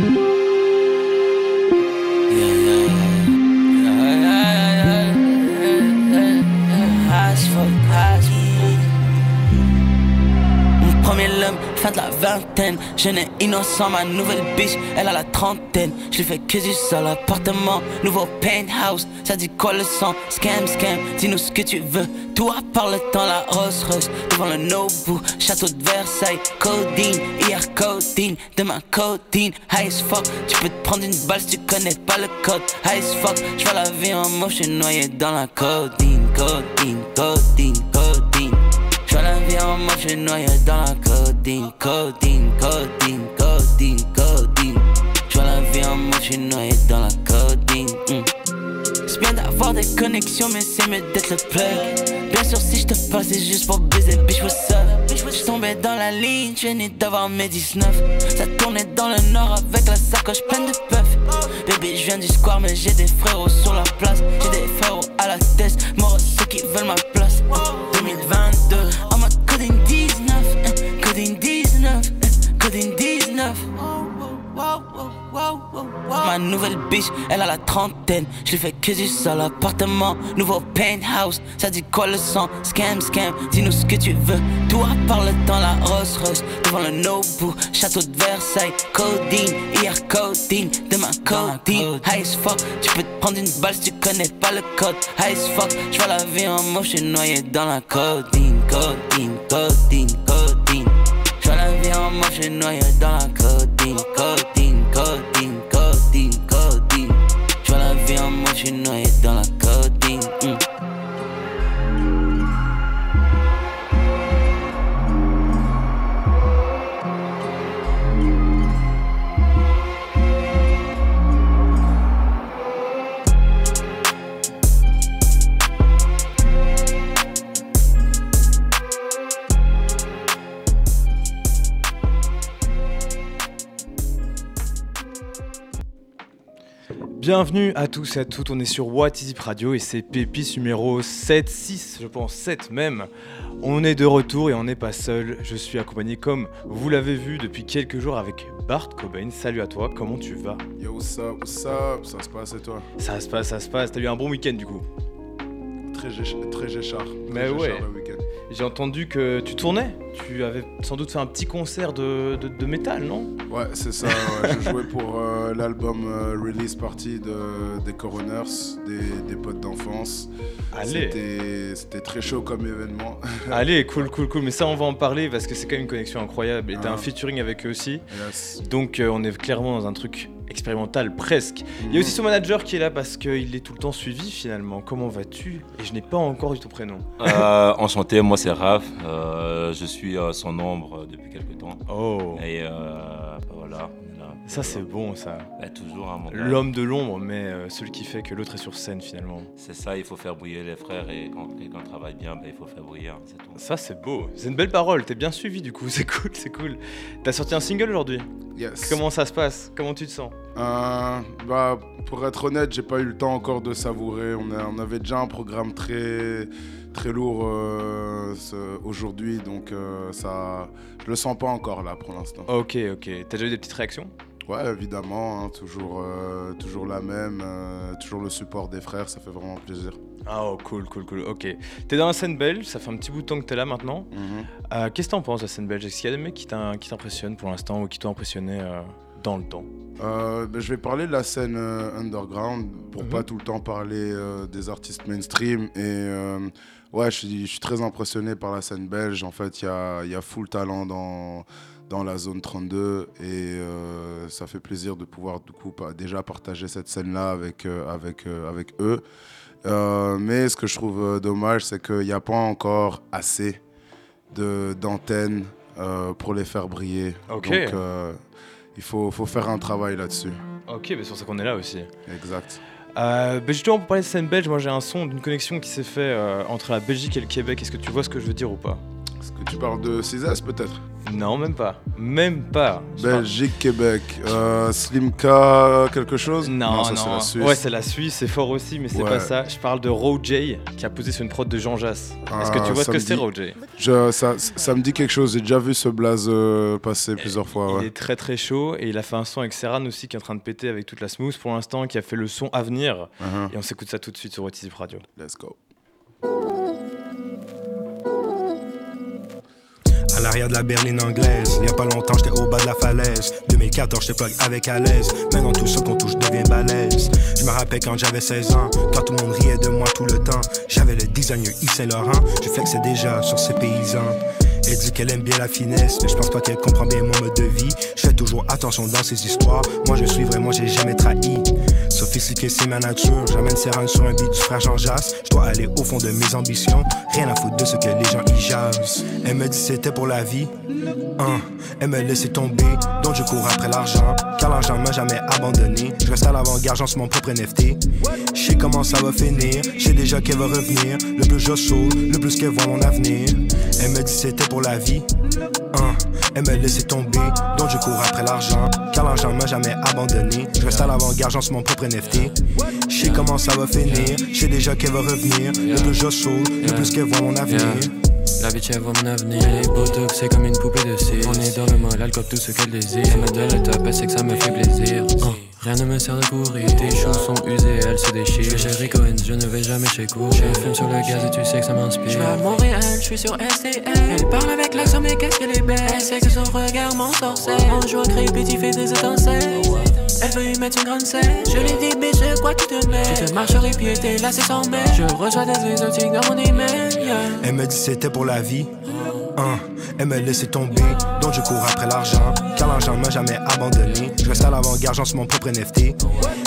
Thank you. Fin de la vingtaine. Jeune et innocent, ma nouvelle biche, elle a la trentaine. Je lui fais que du sol, appartement, nouveau penthouse. Ça dit quoi le sang? Scam, scam, dis-nous ce que tu veux. Tout à part le temps, la Rolls Royce, devant le Nobu, château de Versailles, codeine, hier codeine, demain codeine, high as fuck. Tu peux te prendre une balle si tu connais pas le code, high as fuck. Je vois la vie en moche, noyé dans la codeine, codeine, codeine, codeine. Je vie en moche, noyé dans la codeine, codeine, codeine, codeine, codeine. Je la vie en moche, noyé dans la codeine. Mm. C'est bien d'avoir des connexions, mais c'est mieux d'être le plug. Bien sûr, si je te parle, c'est juste pour baiser, bitch, what's up? Je tombais dans la ligne, je venais d'avoir mes 19. Ça tournait dans le nord avec la sacoche pleine de puff. Bébé, je viens du square, mais j'ai des frérots sur la place. J'ai des frérots à la tête, mort ceux qui veulent ma place. 2022, coding 19, eh, coding 19. Ma nouvelle biche, elle a la trentaine. Je lui fais que du sol, appartement, nouveau penthouse. Ça dit quoi le sang? Scam, scam, dis-nous ce que tu veux. Tout à part le temps, la Rolls Royce, devant le Nobu, château de Versailles, codeine, hier codeine, demain codeine, high as fuck. Tu peux te prendre une balle si tu connais pas le code, high as fuck. Je vois la vie en moche, je noyé dans la codeine, codeine, codeine, codeine. Je vois la vie en moche, je noyé dans la codeine, codeine, Bienvenue à tous et à toutes, on est sur What Is It Radio et c'est Pépis numéro 7, 6, je pense 7 même. On est de retour et on n'est pas seul, je suis accompagné comme vous l'avez vu depuis quelques jours avec Bart Cobain. Salut à toi, comment tu vas? Yo, what's up, what's up? Ça se passe et toi? Ça se passe, ça se passe, t'as eu un bon week-end du coup? Très, très géchard. Mais ouais. le. J'ai entendu que tu tournais, tu avais sans doute fait un petit concert de, de, de métal, non? Ouais, c'est ça. ouais. Je jouais pour euh, l'album euh, release party de, des Coroners, des, des potes d'enfance. Allez C'était très chaud comme événement. Allez, cool, cool, cool, mais ça on va en parler parce que c'est quand même une connexion incroyable et t'as Ah. un featuring avec eux aussi. Yes. Donc euh, on est clairement dans un truc expérimental presque. Il y a aussi son manager qui est là parce qu'il est tout le temps suivi finalement. Comment vas-tu? Et je n'ai pas encore eu ton prénom. Euh, enchanté, moi c'est Raph, euh, je suis euh, son ombre depuis quelques temps. Oh, Et euh, bah voilà. Ça c'est bon ça. Bah, toujours un moment. L'homme de l'ombre, mais euh, celui qui fait que l'autre est sur scène finalement. C'est ça, il faut faire briller les frères et quand, et quand on travaille bien, bah, il faut faire briller, hein, c'est tout. Ça c'est beau. C'est une belle parole. T'es bien suivi du coup. C'est cool, c'est cool. T'as sorti un single aujourd'hui? Yes. Comment ça se passe? Comment tu te sens? Euh, bah, Pour être honnête, j'ai pas eu le temps encore de savourer. On, a- on avait déjà un programme très, très lourd euh, aujourd'hui, donc euh, ça, je le sens pas encore là pour l'instant. Ok, ok. T'as déjà eu des petites réactions? Ouais, évidemment, hein, toujours, euh, toujours la même, euh, toujours le support des frères, ça fait vraiment plaisir. Ah oh, cool, cool, cool. Ok. T'es dans la scène belge. Ça fait un petit bout de temps que t'es là maintenant. Euh, Qu'est-ce que t'en penses de la scène belge? Est-ce qu'il y a des mecs qui t'impressionnent pour l'instant ou qui t'ont impressionné dans le temps? Euh, ben, je vais parler de la scène euh, underground pour Mhm. pas tout le temps parler euh, des artistes mainstream. Et ouais, je suis, je suis très impressionné par la scène belge. En fait, il y a, il y a full talent dans, dans la zone 32 et euh, ça fait plaisir de pouvoir du coup déjà partager cette scène-là avec, euh, avec, euh, avec eux. Mais ce que je trouve dommage, c'est qu'il n'y a pas encore assez de- d'antennes pour les faire briller. Donc, il faut, faut faire un travail là-dessus. Ok, bah c'est pour ça qu'on est là aussi. Exact. Euh, bah justement, pour parler de scène belge, moi j'ai un son d'une connexion qui s'est fait euh, entre la Belgique et le Québec. Est-ce que tu vois ce que je veux dire ou pas? Est-ce que tu parles de César peut-être? Non, même pas. Même pas. Belgique, Québec. Euh, Slimka, quelque chose? Non, ça, non. c'est la Suisse. Ouais, c'est la Suisse, c'est fort aussi, mais c'est Ouais. pas ça. Je parle de J qui a posé sur une prod de Jean Jass. Est-ce que Ah, tu vois ce ça que c'est Je- ça, ça me dit quelque chose. J'ai déjà vu ce blaze euh, passer plusieurs fois. Il Ouais. est très très chaud et il a fait un son avec Serran aussi qui est en train de péter avec toute la smooth pour l'instant, qui a fait le son à venir. Uh-huh. Et on s'écoute ça tout de suite sur What Is It Radio. Let's go. À l'arrière de la berline anglaise, il y a pas longtemps j'étais au bas de la falaise. 2014 j'étais plug avec à l'aise. Maintenant tout ce qu'on touche devient balèze. Je me rappelle quand j'avais 16 ans, quand tout le monde riait de moi tout le temps. J'avais le designer Yves Saint Laurent, je flexais déjà sur ces paysans. Elle dit qu'elle aime bien la finesse, mais je pense pas qu'elle comprend bien mon mode de vie. Je fais toujours attention dans ces histoires. Moi je suis vrai, moi j'ai jamais trahi. Sophistiqué c'est ma nature, j'amène Serran sur un beat du frère Jean Jass. Je dois aller au fond de mes ambitions, rien à foutre de ce que les gens y jasent. Elle me dit c'était pour la vie, Hein, elle me laissait tomber, donc je cours après l'argent. Car l'argent m'a jamais abandonné. Je reste à l'avant-garde, j'en suis mon propre NFT. Je sais comment ça va finir, je sais déjà qu'elle va revenir. Le plus je saute, le plus qu'elle voit mon avenir. Elle me dit c'était pour la vie. Hein, elle me laissait tomber, donc je cours après l'argent. Car l'argent m'a jamais abandonné. Je reste à l'avant-garde, j'en suis mon propre NFT. Je sais comment ça va finir, je sais déjà qu'elle va revenir. Le plus je saute, le plus qu'elle voit mon avenir. La bitch elle voit mon avenir, elle est botox, c'est comme une poupée de cire. On est dans le mal, elle tout ce qu'elle désire. Elle me donne le top, elle sait que ça me fait plaisir. Hein, Rien ne me sert de courir, tes choses sont usées, elles se déchirent. Je chez Rick Owens, je ne vais jamais chez Cour. Je fume sur le gaz et tu sais que ça m'inspire. Je vais à Montréal, je suis sur STL Elle parle avec l'accent mais qu'est-ce qu'elle est belle. Elle sait que son regard m'ensorcelle. On joue à crépi, fait des étincelles. Elle veut y mettre une grande scène Je lui dis bitch de quoi tu te mets Tu te marches sur les pieds, t'es là c'est sans mètres Je reçois des exotiques dans mon email. Elle me dit c'était pour la vie. Hein, elle me laissait tomber, donc je cours après l'argent. Car l'argent m'a jamais abandonné. Je reste à l'avant-garde, j'en suis mon propre NFT.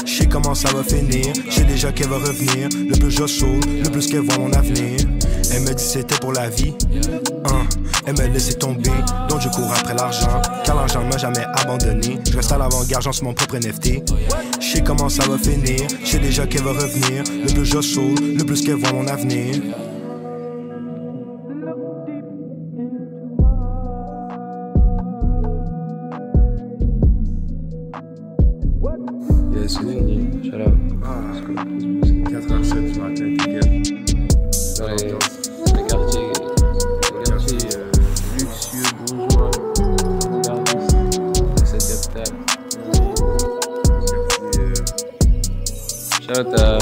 Je sais comment ça va finir, je sais déjà qu'elle va revenir. Le plus je saute, le plus qu'elle voit mon avenir. Elle me dit c'était pour la vie. Hein, elle me laissait tomber, donc je cours après l'argent. Car l'argent m'a jamais abandonné. Je reste à l'avant-garde, j'en mon propre NFT. Je sais comment ça va finir, je sais déjà qu'elle va revenir. Le plus je saute, le plus qu'elle voit mon avenir. C'est Nindy, shout out 4h07 du matin, Dans les, les quartiers, les quartiers euh, luxueux, bourgeois de cette capitale. Shout out à,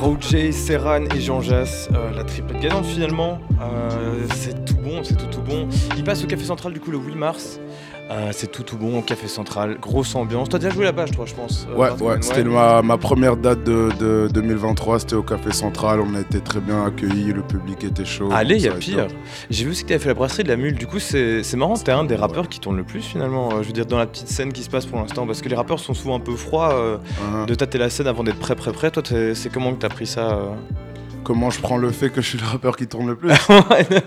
Roger, Serran et Jean Jass, euh, la triplette gagnante finalement. Euh, c'est tout bon, c'est tout tout bon. Il passe au Café Central du coup le 8 mars. Euh, c'est tout tout bon au Café Central, grosse ambiance. T'as déjà joué là-bas, je crois, je pense. euh, Ouais, ouais, c'était ma, ma première date de, de 2023, c'était au Café Central, on a été très bien accueillis, le public était chaud. Allez, il y a pire. J'ai vu aussi que t'avais fait la brasserie de la Mule. Du coup, c'est c'est marrant, t'es un des rappeurs qui tourne le plus finalement. euh, je veux dire, dans la petite scène qui se passe pour l'instant. Parce que les rappeurs sont souvent un peu froids euh, de tâter la scène avant d'être prêt, prêt, prêt. Toi, c'est comment que t'as pris ça Comment je prends le fait que je suis le rappeur qui tourne le plus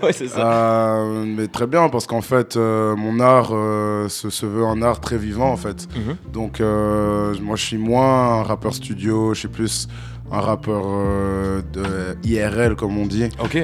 Ouais, c'est ça. Euh, mais très bien, parce qu'en fait, euh, mon art euh, se, se veut un art très vivant, en fait. Mhm. Donc, moi, je suis moins un rappeur studio, je suis plus un rappeur euh, de IRL, comme on dit. Ok.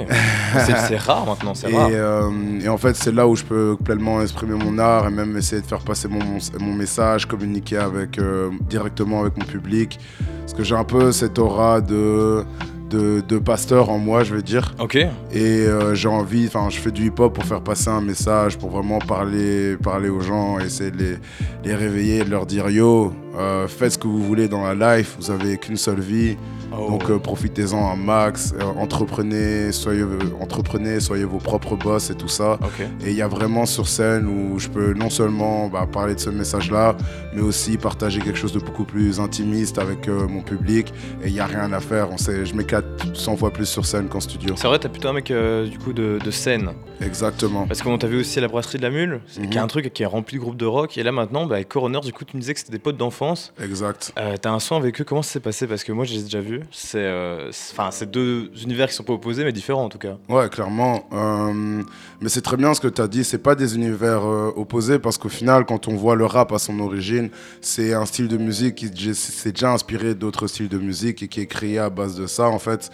c'est rare maintenant, c'est Et, rare. euh, et en fait, c'est là où je peux pleinement exprimer mon art et même essayer de faire passer mon, mon, mon message, communiquer avec, euh, directement avec mon public. Parce que j'ai un peu cette aura de, de, de pasteur en moi, je vais dire. Ok. Et euh, j'ai envie, enfin, je fais du hip-hop pour faire passer un message, pour vraiment parler, parler aux gens, essayer de les, les réveiller, de leur dire yo, euh, faites ce que vous voulez dans la life, vous avez qu'une seule vie, Oh. donc euh, profitez-en un max, euh, entreprenez, soyez, entreprenez, soyez vos propres boss et tout ça. Et il y a vraiment sur scène où je peux non seulement bah, parler de ce message-là, mais aussi partager quelque chose de beaucoup plus intimiste avec euh, mon public. Et il n'y a rien à faire. On sait, je m'éclate 100 fois plus sur scène qu'en studio. C'est vrai, t'as plutôt un mec du coup de, de scène. Exactement. Parce qu'on t'a vu aussi à la brasserie de la Mule, Mhm. qui est un truc qui est rempli de groupes de rock. Et là maintenant, bah, avec Coroner, du coup, tu me disais que c'était des potes d'enfance. Exact. T'as un son avec eux, comment ça s'est passé? Parce que moi, je les ai déjà vus. Là-dessus. C'est, euh, enfin, deux univers qui sont pas opposés, mais différents en tout cas. Ouais, clairement. Euh, mais c'est très bien ce que tu as dit. C'est pas des univers euh, opposés parce qu'au final, quand on voit le rap à son origine, c'est un style de musique qui s'est déjà inspiré d'autres styles de musique et qui est créé à base de ça en fait.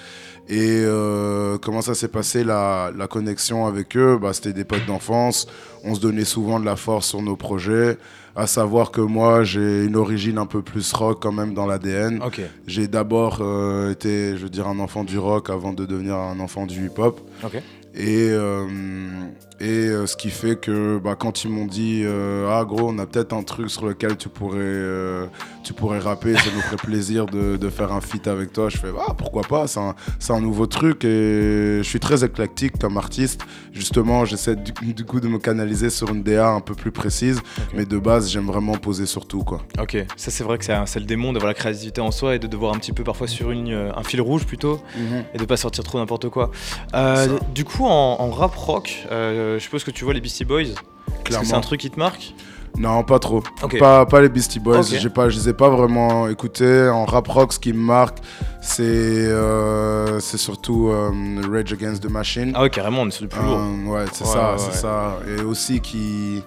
Et euh, comment ça s'est passé la, la, connexion avec eux? Bah, C'était des potes d'enfance. On se donnait souvent de la force sur nos projets. À savoir que moi, j'ai une origine un peu plus rock quand même dans l'ADN. J'ai d'abord euh, été, je veux dire, un enfant du rock avant de devenir un enfant du hip-hop. Et, euh, et euh, ce qui fait que bah, quand ils m'ont dit euh, Ah, gros, on a peut-être un truc sur lequel tu pourrais, tu pourrais rapper, ça nous ferait plaisir de, de, faire un feat avec toi, je fais Ah, pourquoi pas, c'est un, un, nouveau truc. Et je suis très éclectique comme artiste. Justement, j'essaie du, coup de me canaliser sur une DA un peu plus précise. Mais de base, j'aime vraiment poser sur tout. Quoi. Ok, ça c'est vrai que c'est le démon d'avoir la créativité en soi et de devoir un petit peu parfois sur une, un fil rouge plutôt mhm. et de pas sortir trop n'importe quoi. du coup, en, rap rock, euh, je suppose que tu vois les Beastie Boys. Clairement. C'est un truc qui te marque? Non, pas trop. Pas, pas les Beastie Boys. J'ai pas, je les ai pas vraiment écoutés. En rap rock, ce qui me marque, c'est euh, c'est surtout euh, Rage Against the Machine. Ah ouais, carrément, on est sur du plus lourd. ouais, c'est ça, c'est ça. Et aussi qui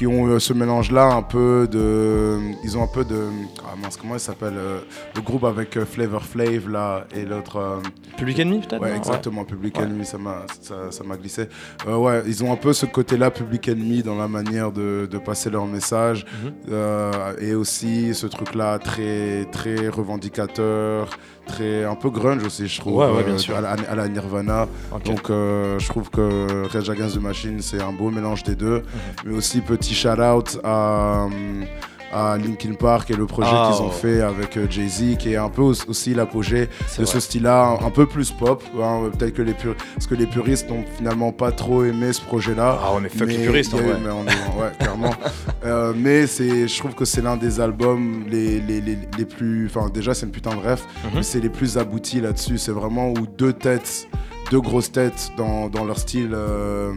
qui ont euh, ce mélange-là, un peu de. Ils ont un peu de. Ah mince, comment il s'appelle euh, Le groupe avec euh, Flavor Flav, là, et l'autre. Public Enemy, peut-être Ouais, exactement, Public Enemy, ça m'a ça, m'a glissé. ouais, ils ont un peu ce côté-là, Public Enemy, dans la manière de, de passer leur message. Mhm. et aussi ce truc-là, très, très revendicateur très un peu grunge aussi je trouve ouais, bien sûr. À, la, Nirvana donc je trouve que Rage Against the Machine c'est un beau mélange des deux mhm. mais aussi petit shout out à, à Linkin Park et le projet ah, qu'ils ont fait avec euh, Jay-Z, qui est un peu aussi l'apogée de ce style-là, un peu plus pop. Hein, peut-être que les parce que les puristes n'ont finalement pas trop aimé ce projet-là. Ah ouais, mais fuck les puristes, en vrai. Mais ouais, clairement. Euh, mais je trouve que c'est l'un des albums les, les, les, plus. Enfin, déjà, c'est une putain de mhm. mais c'est les plus aboutis là-dessus. C'est vraiment où deux têtes, deux grosses têtes dans, dans leur style. Euh,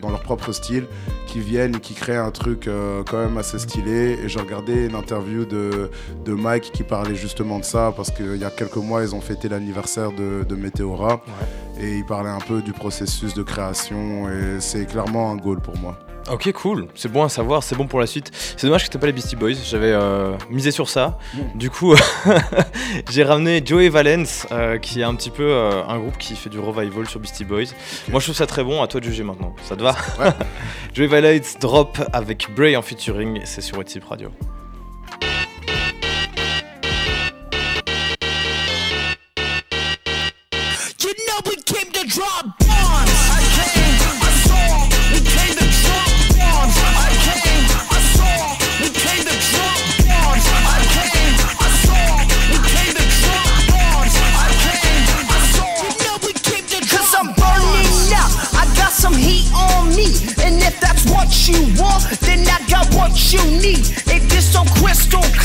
dans, leur propre style, qui viennent et qui créent un truc euh, quand même assez stylé. Et j'ai regardé une interview de, de, Mike qui parlait justement de ça, parce qu'il y a quelques mois, ils ont fêté l'anniversaire de, de Météora. Et il parlait un peu du processus de création, et c'est clairement un goal pour moi. Ok, cool. C'est bon à savoir, c'est bon pour la suite. C'est dommage que t'aies pas les Beastie Boys. J'avais euh, misé sur ça. Du coup, j'ai ramené Joey Valence, euh, qui est un petit peu euh, un groupe qui fait du revival sur Beastie Boys. Moi, je trouve ça très bon. À toi de juger maintenant. Ça te va Joey Valence drop avec Bray en featuring. C'est sur Whatsapp Radio.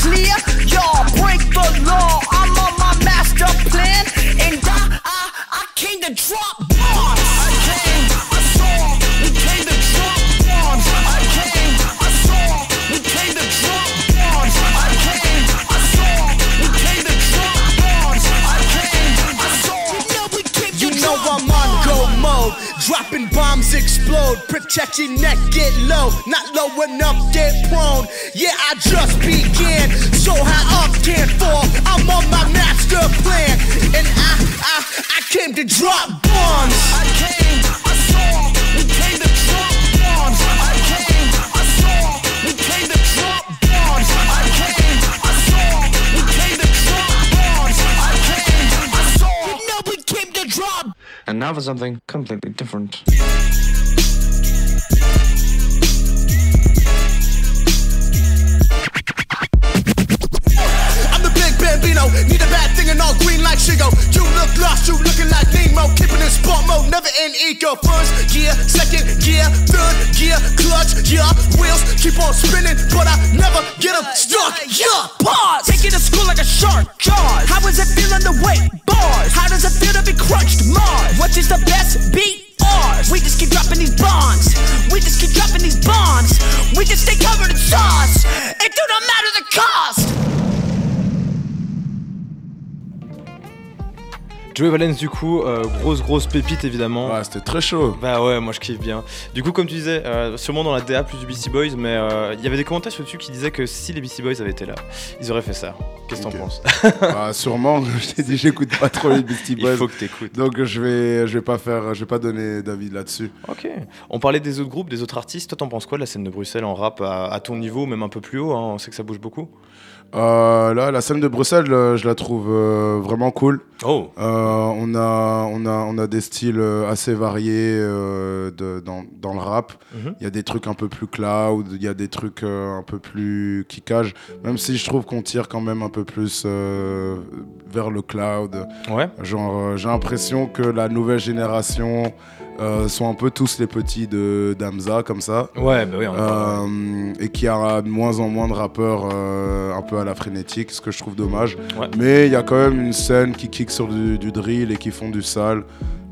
След explode. Protect your neck, get low, not low enough, get prone. Yeah, I just began, so high up can't fall. I'm on my master plan, and I, I, I came to drop bombs. now for something completely different. I'm the big bambino like Shigo. You look lost, you looking like Nemo. Keeping in sport mode, never in eco. First gear, second gear, third gear, clutch, yeah. Wheels keep on spinning, but I never get them stuck. Yeah, pause. Take it to school like a shark, jaws. How is it feeling the weight? Bars. How does it feel to be crushed? Mars. What is the best beat? Ours. We just keep dropping these bombs. We just keep dropping these bombs. We just stay covered in sauce. It do not matter the cost. Joey Valence, du coup, euh, grosse, grosse pépite évidemment. Ouais, c'était très chaud. Bah ouais, moi je kiffe bien. Du coup, comme tu disais, euh, sûrement dans la DA plus du Beastie Boys, mais euh, il y avait des commentaires sur YouTube qui disaient que si les Beastie Boys avaient été là, ils auraient fait ça. Qu'est-ce que Ok. t'en penses? Bah, sûrement, je t'ai dit, j'écoute pas trop les Beastie Il Boys. faut que t'écoutes. Donc je vais, je vais pas faire, je vais pas donner d'avis là-dessus. Ok. On parlait des autres groupes, des autres artistes. Toi, t'en penses quoi de la scène de Bruxelles en rap à, à ton niveau, même un peu plus haut hein? On sait que ça bouge beaucoup. Euh, là, la scène de Bruxelles, euh, je la trouve euh, vraiment cool. Oh Euh, on, a, on, a, on a des styles assez variés de- dans, dans le rap. Mhm. Il y a des trucs un peu plus cloud, il y a des trucs un peu plus kickage, même si je trouve qu'on tire quand même un peu plus vers le cloud. Ouais. Genre, j'ai l'impression que la nouvelle génération euh, sont un peu tous les petits de d'Amza, comme ça. Ouais, bah oui, on. Euh, et qu'il y a de moins en moins de rappeurs euh, un peu à la frénétique, ce que je trouve dommage. Ouais. Mais il y a quand même une scène qui kick sur du, du drill et qui font du sale.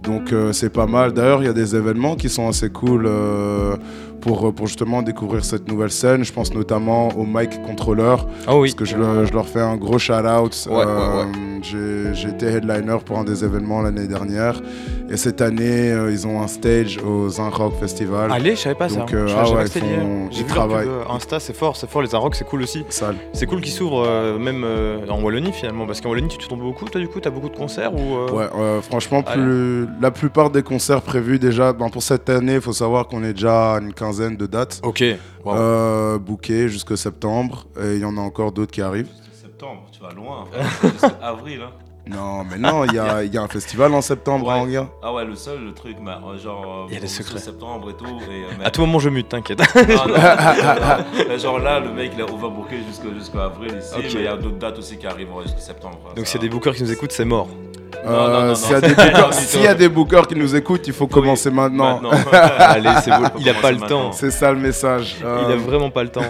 Donc euh, c'est pas mal. D'ailleurs, il y a des événements qui sont assez cool pour, pour justement découvrir cette nouvelle scène. Je pense notamment au Mic Controller, Oh oui. parce que je, le- je leur fais un gros shout-out. Ouais, ouais, j'ai été headliner pour un des événements l'année dernière. Et cette année, euh, ils ont un stage au Zin Rock Festival. Allez, je savais pas Donc, ça. euh, ah ouais, ils font- J'ai vu leur pub, travaillent. euh, Insta, c'est fort, c'est fort. Les Arocs, c'est cool aussi. C'est cool qu'ils s'ouvrent euh, même euh, en Wallonie finalement, parce qu'en Wallonie tu tombes beaucoup. Toi, du coup, t'as beaucoup de concerts ou euh, Ouais, euh, franchement, plus, la plupart des concerts prévus déjà, ben, pour cette année, il faut savoir qu'on est déjà à une quinzaine de dates Ok. Wow. euh, bookées jusqu'à septembre. Et il y en a encore d'autres qui arrivent. Septembre, tu vas loin. Jusqu'à avril. Hein. Non, mais non, il y a, il y a un festival en septembre Ouais. à Anguien. Ah ouais, le seul, le truc, bah, euh, genre. euh, Il y a des secrets. septembre et tout. Et, euh, mais- À tout moment, je mute, t'inquiète. Mais genre là, le mec, il a overbooké jusqu'à jusqu'à avril ici. Mais il y a d'autres dates aussi qui arrivent jusqu'à septembre. Donc Ça- s'il y a des bookers qui nous écoutent, c'est mort. Non, non, non, non. S'il y, a des bookers- du s'il tout. y a des bookers qui nous écoutent, il faut commencer maintenant. Allez, c'est beau. Il a pas le temps. maintenant. C'est ça le message. Il Euh, a vraiment pas le temps.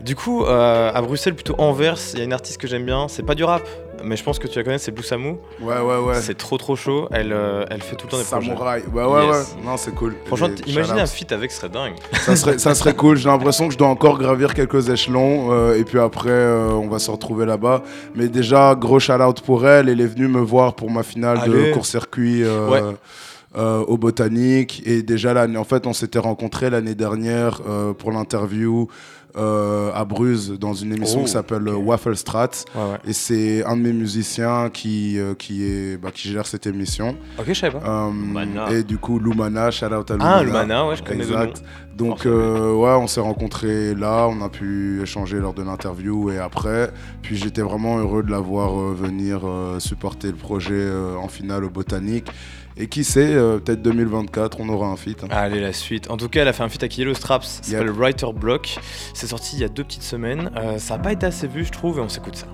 du coup, euh, à Bruxelles, plutôt Anvers, il y a une artiste que j'aime bien. C'est pas du rap, mais je pense que tu la connais, c'est Blue Samu. Ouais, ouais, ouais. C'est trop trop chaud. Elle, euh, elle fait tout le temps des projets. Samouraï. Ouais, ouais, Yes. ouais. Non, c'est cool. Franchement, imaginer un feat avec, ce serait dingue. ça serait, ça serait cool. J'ai l'impression que je dois encore gravir quelques échelons euh, et puis après euh, on va se retrouver là-bas. Mais déjà gros shout out pour elle. Elle est venue me voir pour ma finale Allez. de court-circuit. Ouais. euh, au botanique et déjà l'année en fait on s'était rencontrés l'année dernière euh, pour l'interview euh, à Bruges dans une émission Oh, qui s'appelle ok. euh, Waffle Strat Ouais, ouais. et c'est un de mes musiciens qui euh, qui est bah, qui gère cette émission Ok, je savais pas. euh, Lumana. et du coup Lumana shout out à Lumana Ah, Lumana, ouais, je connais le nom. Exact. Donc euh, ouais, on s'est rencontrés là, on a pu échanger lors de l'interview et après. Puis j'étais vraiment heureux de la voir euh, venir euh, supporter le projet en finale au Botanique. Et qui sait, peut-être 2024, on aura un feat. hein. Allez, la suite. En tout cas, elle a fait un feat avec Yellow Straps, ça Yep. s'appelle Writer Block. C'est sorti il y a deux petites semaines. Ça n'a pas été assez vu, je trouve, et on s'écoute ça.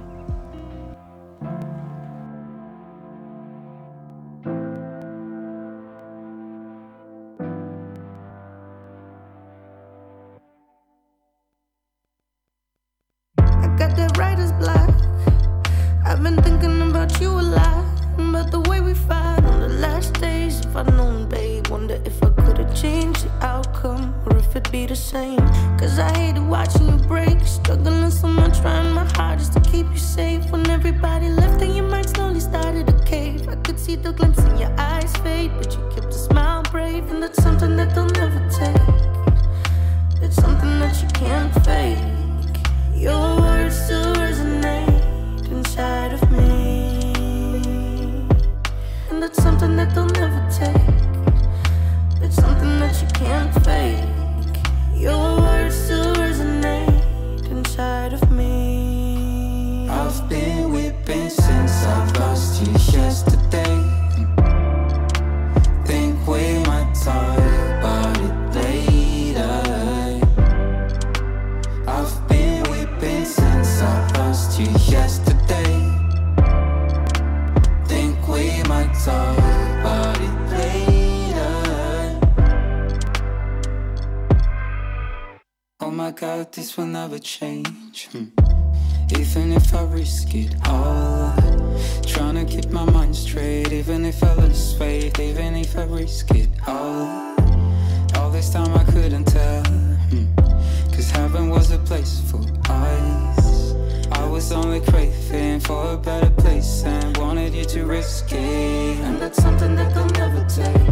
For us. I was only craving for a better place and wanted you to risk it. And that's something that they'll never take.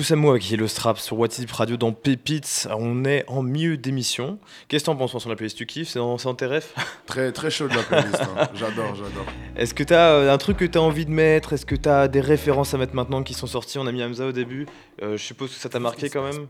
Blue Samo avec Yellow Strap sur What It Radio dans Pépites. On est en milieu d'émission. Qu'est-ce que t'en penses sur la playlist? Tu kiffes? C'est dans tes rêves? Très, très chaud de la playlist. hein. J'adore, j'adore. Est-ce que t'as euh, un truc que t'as envie de mettre? Est-ce que t'as des références à mettre maintenant qui sont sorties? On a mis Hamza au début. Euh, je suppose que ça t'a marqué quand même.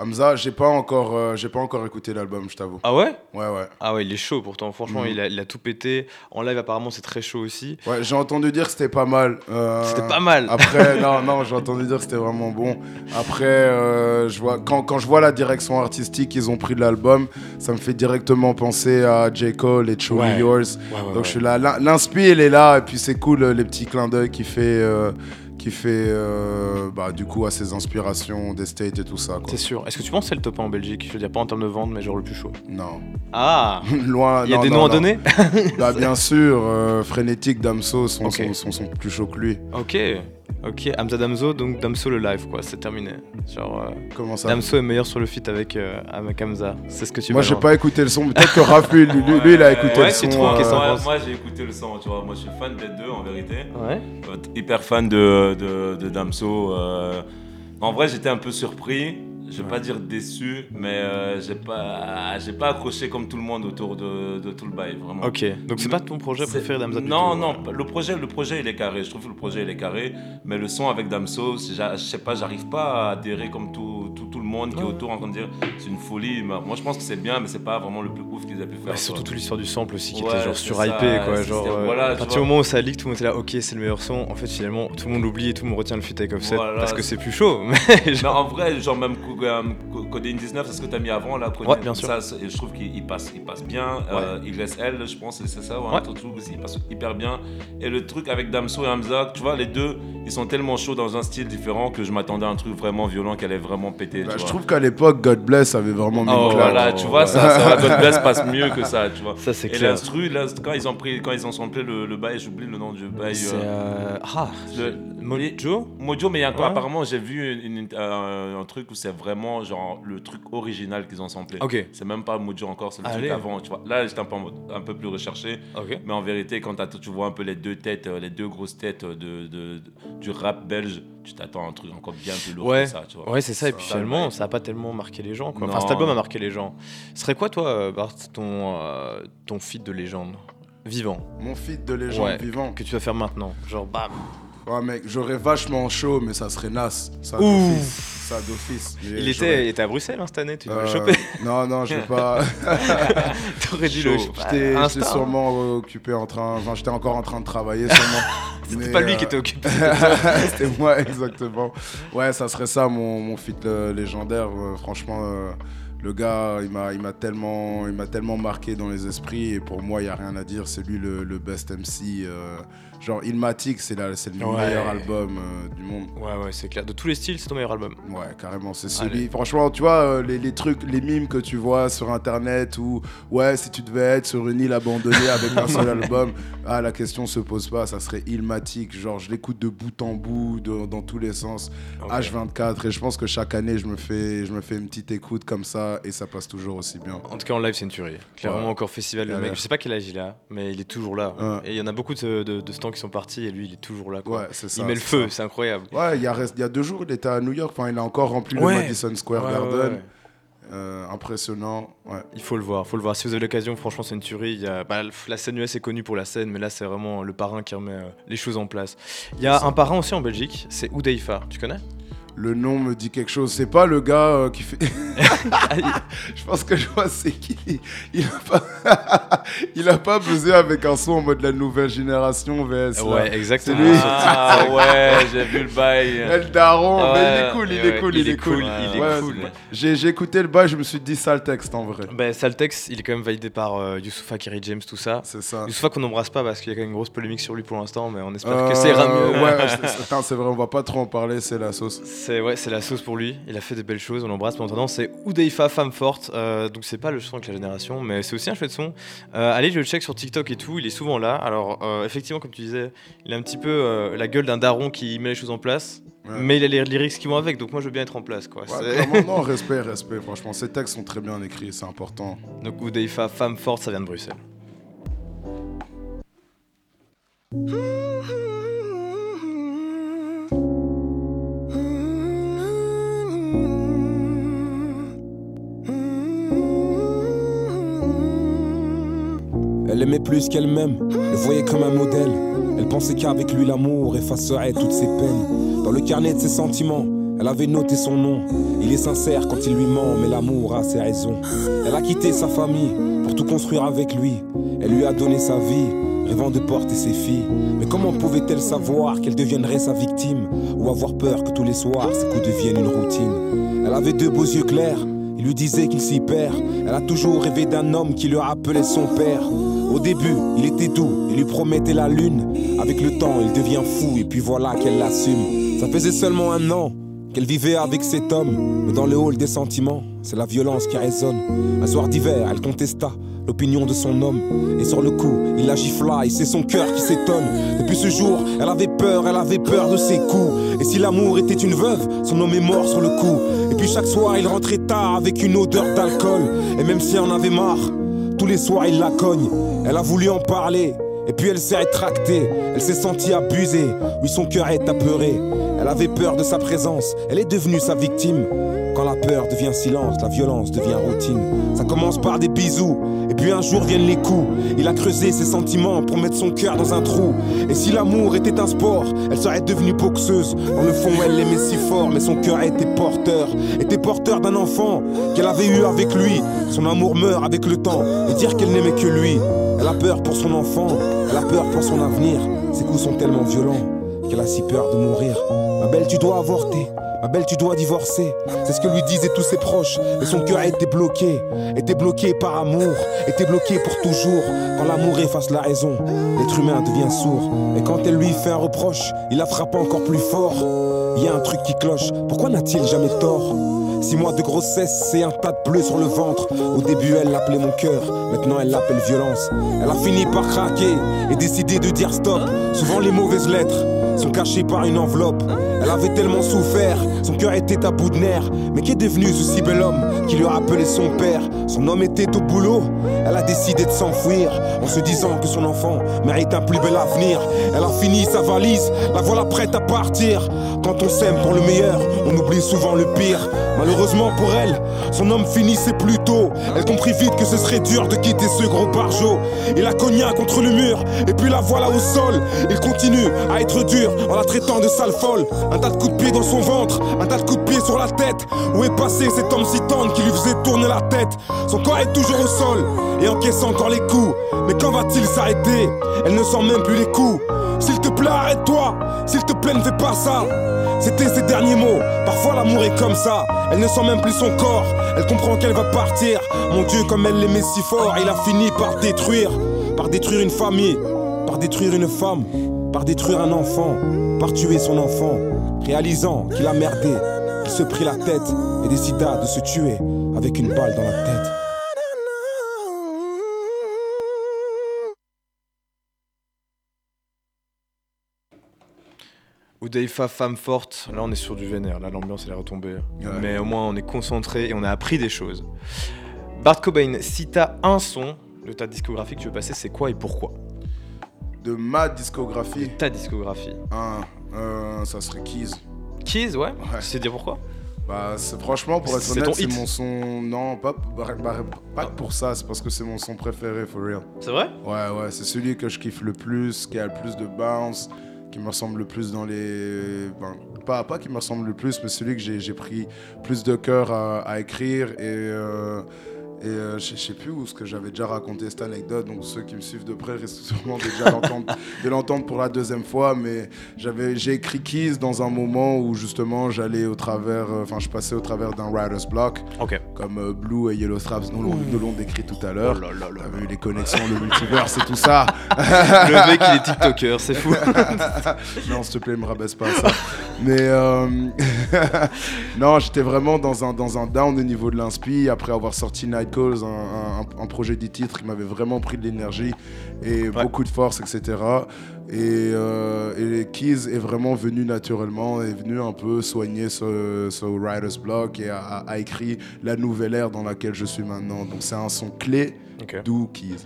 Hamza, j'ai pas encore, euh, j'ai pas encore écouté l'album, je t'avoue. Ah ouais? Ouais, ouais. Ah ouais, il est chaud pourtant. Franchement, Mhm. il, a, il a tout pété. En live, apparemment, c'est très chaud aussi. Ouais, j'ai entendu dire que c'était pas mal. Euh, C'était pas mal. Après, non, non, j'ai entendu dire que c'était vraiment bon. Après, euh, je vois, quand, quand je vois la direction artistique qu'ils ont pris de l'album, ça me fait directement penser à J. Cole et Show Ouais. Yours. Ouais, ouais, Donc ouais. je suis là, l'in- l'inspi il est là et puis c'est cool les petits clins d'œil qu'il fait, qu'il fait euh, bah, du coup à ses inspirations des States et tout ça. C'est sûr. Est-ce que tu penses que c'est le top 1 en Belgique? Je veux dire, pas en termes de vente, mais genre le plus chaud. Non, Ah loin. Il y a non, des noms à donner? Bah bien sûr, euh, Frénétique, Damso sont, sont, sont, sont plus chauds que lui. Ok. Ok. Hamza Damso, donc Damso le live, quoi. C'est terminé. Genre, euh, Comment ça Damso est meilleur sur le feat avec, euh, avec Hamza. C'est ce que tu Moi j'ai genre. pas écouté le son, peut-être que Raph lui, lui, lui, il a écouté Ouais, le c'est son. trop, euh, moi, j'ai écouté le son, tu vois. Moi je suis fan des deux en vérité. Ouais. Hyper fan de, de, de Damso. euh. En vrai, j'étais un peu surpris. Je vais pas dire déçu, mais euh, j'ai pas, j'ai pas accroché comme tout le monde autour de, de tout le bail, vraiment. Ok. Donc c'est pas ton projet préféré du Non, non, ouais. le projet, le projet il est carré. Je trouve que le projet il est carré, mais le son avec Damso, je sais pas, j'arrive pas à adhérer comme tout, tout, tout le monde qui est autour en train de dire c'est une folie. Mais Moi je pense que c'est bien, mais c'est pas vraiment le plus ouf qu'ils aient pu faire. Ouais, surtout toute l'histoire du sample aussi qui Ouais, était genre surhypé quoi. Genre, euh, voilà, à partir du moment où ça leak, tout le monde était là, ok, c'est le meilleur son. En fait, finalement, tout le monde l'oublie et tout le monde retient le feat avec Offset Voilà, parce que c'est- plus chaud. Mais Mais en vrai, genre même Co- euh, Co- Codeine 19, c'est ce que t'as mis avant là Codeine, Ouais, bien sûr. Ça, et je trouve qu'il il passe, il passe bien. Euh, YSL, je pense, c'est ça, ouais, Ouais. un truc aussi, il passe hyper bien. Et le truc avec Damso et Hamza, tu vois, les deux, ils sont tellement chauds dans un style différent que je m'attendais à un truc vraiment violent qui allait vraiment péter. bah, tu je vois. trouve qu'à l'époque, God Bless avait vraiment mis Oh. Voilà, tu vois, ça, ça God Bless passe mieux que ça, tu vois. Ça, c'est Et clair. l'instru, là, quand ils ont pris, quand ils ont samplé le, le bail, j'oublie le nom du bail. C'est. euh, euh, Ah, le- Mojo Mojo, mais il y a encore, Ouais. apparemment, j'ai vu une- une- euh, un truc où c'est vraiment genre le truc original qu'ils ont samplé. Ok. C'est même pas Mojo encore, c'est le Allez. truc avant, tu vois. Là, j'étais un peu, un peu plus recherché, Ok. mais en vérité, quand tu vois un peu les deux têtes, euh, les deux grosses têtes de, de- de- du rap belge, tu t'attends à un truc encore bien plus lourd Ouais. que ça, tu vois. Ouais, c'est ça. Et puis Ça, finalement, ouais. ça a pas tellement marqué les gens. Quoi. Enfin, cet album a marqué les gens. Ce serait quoi, toi, euh, Bart, ton, euh, ton feat de légende Vivant? Mon feat de légende Ouais. vivant. Que tu vas faire maintenant. Genre, bam. Ouais, mec, j'aurais vachement chaud, mais ça serait Nas. Ça Ouh. d'office. Ça d'office. Il était, il était à Bruxelles hein, cette année, tu devais Euh, le choper. Non, non, je vais pas. T'aurais dû le choper. J'étais hein. sûrement occupé en train. Enfin, j'étais encore en train de travailler sûrement. C'était pas lui euh, qui était occupé. C'était moi, exactement. Ouais, ça serait ça mon, mon feat euh, légendaire. euh, franchement, euh, le gars, il m'a, tellement, il m'a tellement marqué dans les esprits et pour moi, il y a rien à dire. C'est lui le, le best MC. Genre, Ilmatic, c'est le Ouais. meilleur album euh, du monde. Ouais, ouais, c'est clair. De tous les styles, c'est ton meilleur album. Ouais, carrément, c'est celui. Franchement, tu vois, euh, les, les trucs, les mimes que tu vois sur internet où, ouais, si tu devais être sur une île abandonnée avec un seul album, ah, la question se pose pas, ça serait Ilmatic. Genre, je l'écoute de bout en bout, de- dans tous les sens, Ok. H24, et je pense que chaque année, je me fais, je me fais une petite écoute comme ça, et ça passe toujours aussi bien. En tout cas, en live, c'est une tuerie. Clairement, Ouais. encore festival, le mec. Je sais pas quel âge il a, mais il est toujours là. Ouais. Et il y en a beaucoup de, de, de stands qui sont partis, et lui, il est toujours là. Quoi. Ouais, c'est ça. il met le feu, ça. c'est incroyable. Ouais, il y, a, rest- il y a deux jours, il était à New York, enfin, il a encore rempli Ouais. le Madison Square Ouais, Garden. ouais, ouais. Euh, impressionnant, ouais. Il faut le voir, faut le voir. Si vous avez l'occasion, franchement, c'est une tuerie. Il y a, bah, la scène US est connue pour la scène, mais là, c'est vraiment le parrain qui remet euh, les choses en place. Il y a un parrain aussi en Belgique, c'est Oudeifa. Tu connais? Le nom me dit quelque chose. C'est pas le gars euh, qui fait. je pense que je vois c'est qui. Il a pas. il a pas buzzé avec un son en mode la nouvelle génération VS. là. Ouais, exactement. C'est lui. Ah ouais, j'ai vu le bail. El Daron, Ah mais il est cool, il ouais, est cool, il, est cool. il est cool. J'ai écouté le bail, je me suis dit ça le texte en vrai. Ben, Saltex, il est quand même validé par euh, Youssoufa, Kerry James, tout ça. C'est ça. Youssoufa qu'on n'embrasse pas parce qu'il y a quand même une grosse polémique sur lui pour l'instant, mais on espère Euh, que ça ira mieux. Ouais, c'est vrai, on va pas trop en parler, c'est la sauce. C'est ouais, c'est la sauce pour lui. Il a fait de belles choses, on l'embrasse. Mais en attendant, c'est Oudeifa, femme forte. Euh, donc c'est pas le son avec la génération, mais c'est aussi un chouette son. Euh, allez, je le check sur TikTok et tout. Il est souvent là. Alors euh, effectivement, comme tu disais, il a un petit peu euh, la gueule d'un daron qui met les choses en place. Ouais. Mais il a les lyrics qui vont avec, donc moi je veux bien être en place quoi. Ouais, non, respect, respect. Franchement, ces textes sont très bien écrits, c'est important. donc Oudeifa, femme forte, ça vient de Bruxelles. Elle aimait plus qu'elle-même, le voyait comme un modèle. Elle pensait qu'avec lui l'amour effacerait toutes ses peines. Dans le carnet de ses sentiments, elle avait noté son nom. Il est sincère quand il lui ment, mais l'amour a ses raisons. Elle a quitté sa famille pour tout construire avec lui. Elle lui a donné sa vie, rêvant de porter ses filles. Mais comment pouvait-elle savoir qu'elle deviendrait sa victime Ou avoir peur que tous les soirs ses coups deviennent une routine? Elle avait deux beaux yeux clairs, il lui disait qu'il s'y perd. Elle a toujours rêvé d'un homme qui le rappelait son père. Au début, il était doux, il lui promettait la lune. Avec le temps, il devient fou et puis voilà qu'elle l'assume. Ça faisait seulement un an qu'elle vivait avec cet homme. Mais dans le hall des sentiments, c'est la violence qui résonne. Un soir d'hiver, elle contesta l'opinion de son homme. Et sur le coup, il la gifla et c'est son cœur qui s'étonne. Depuis ce jour, elle avait peur, elle avait peur de ses coups. Et si l'amour était une veuve, son homme est mort sur le coup. Et puis chaque soir, il rentrait tard avec une odeur d'alcool. Et même si elle en avait marre, tous les soirs, il la cogne. Elle a voulu en parler. Et puis elle s'est rétractée, elle s'est sentie abusée, oui son cœur est apeuré. Elle avait peur de sa présence, elle est devenue sa victime. Quand la peur devient silence, la violence devient routine. Ça commence par des bisous, et puis un jour viennent les coups. Il a creusé ses sentiments pour mettre son cœur dans un trou. Et si l'amour était un sport, elle serait devenue boxeuse. Dans le fond, elle l'aimait si fort, mais son cœur était porteur. Était porteur d'un enfant qu'elle avait eu avec lui. Son amour meurt avec le temps, et dire qu'elle n'aimait que lui. Elle a peur pour son enfant, elle a peur pour son avenir. Ses coups sont tellement violents qu'elle a si peur de mourir. Ma belle, tu dois avorter. Ma belle, tu dois divorcer. C'est ce que lui disaient tous ses proches. Mais son cœur était bloqué. Était bloqué par amour. Était bloqué pour toujours. Quand l'amour efface la raison, l'être humain devient sourd. Et quand elle lui fait un reproche, il la frappe encore plus fort. Il y a un truc qui cloche. Pourquoi n'a-t-il jamais tort? Six mois de grossesse, c'est un tas de bleus sur le ventre. Au début, elle l'appelait mon cœur, maintenant elle l'appelle violence. Elle a fini par craquer et décider de dire stop. Souvent, les mauvaises lettres sont cachées par une enveloppe. Elle avait tellement souffert, son cœur était à bout de nerfs. Mais qu'est devenu ce si bel homme qui lui rappelait son père? Son homme était au boulot, elle a décidé de s'enfuir en se disant que son enfant mérite un plus bel avenir. Elle a fini sa valise, la voilà prête à partir. Quand on s'aime pour le meilleur, on oublie souvent le pire. Malheureusement pour elle, son homme finissait plus tôt. Elle comprit vite que ce serait dur de quitter ce gros barjot. Il la cogna contre le mur, et puis la voilà au sol. Il continue à être dur en la traitant de sale folle. Un tas de coups de pied dans son ventre, un tas de coups de pied sur la tête. Où est passé cet homme si tendre qui lui faisait tourner la tête? Son corps est toujours au sol, et encaisse encore les coups. Mais quand va-t-il s'arrêter? Elle ne sent même plus les coups. S'il te plaît, arrête-toi. S'il te plaît, ne fais pas ça. C'était ses derniers mots. Parfois l'amour est comme ça. Elle ne sent même plus son corps. Elle comprend qu'elle va partir. Mon Dieu, comme elle l'aimait si fort, il a fini par détruire. Par détruire une famille. Par détruire une femme. Par détruire un enfant. Par tuer son enfant. Réalisant qu'il a merdé. Il se prit la tête et décida de se tuer avec une balle dans la tête. Oudeifa, femme forte, là on est sur du vénère, là l'ambiance elle est retombée. Ouais. Mais au moins on est concentré et on a appris des choses. Bart Cobain, si t'as un son de ta discographie que tu veux passer, c'est quoi et pourquoi? De ma discographie, Ta discographie. un, euh, ça serait Keys. Keys, ouais, Ouais. Tu sais dire pourquoi Bah, c'est- franchement, pour être C'est honnête, c'est mon son. Non, pas, bah, bah, pas que pour ça, c'est parce que c'est mon son préféré, for real. C'est vrai? Ouais, ouais, c'est celui que je kiffe le plus, qui a le plus de bounce, qui me ressemble le plus dans les. ben, pas, pas qui me ressemble le plus, mais celui que j'ai j'ai pris plus de cœur à, à écrire. Et, euh, et euh, je sais plus où ce que j'avais déjà raconté cette anecdote, donc ceux qui me suivent de près risquent sûrement déjà de l'entendre pour la deuxième fois. Mais j'avais j'ai écrit Keys dans un moment où justement j'allais au travers. euh, Enfin, je passais au travers d'un writer's block, comme euh, Blue et Yellow Straps nous l'ont décrit tout à l'heure. Oh là là T'as vu les connexions, le multiverse et tout ça. Le mec il est TikToker, c'est fou. non, s'il te plaît, me rabaisse pas ça. Mais euh, non, j'étais vraiment dans un, dans un down au niveau de l'inspi. Après avoir sorti Night Un, un- un projet du titre qui m'avait vraiment pris de l'énergie et beaucoup de force, etc. Et, euh, et Keys est vraiment venu naturellement, est venu un peu soigner ce, ce writer's block et a, a- a écrit la nouvelle ère dans laquelle je suis maintenant. Donc c'est un son clé, d'où Keys.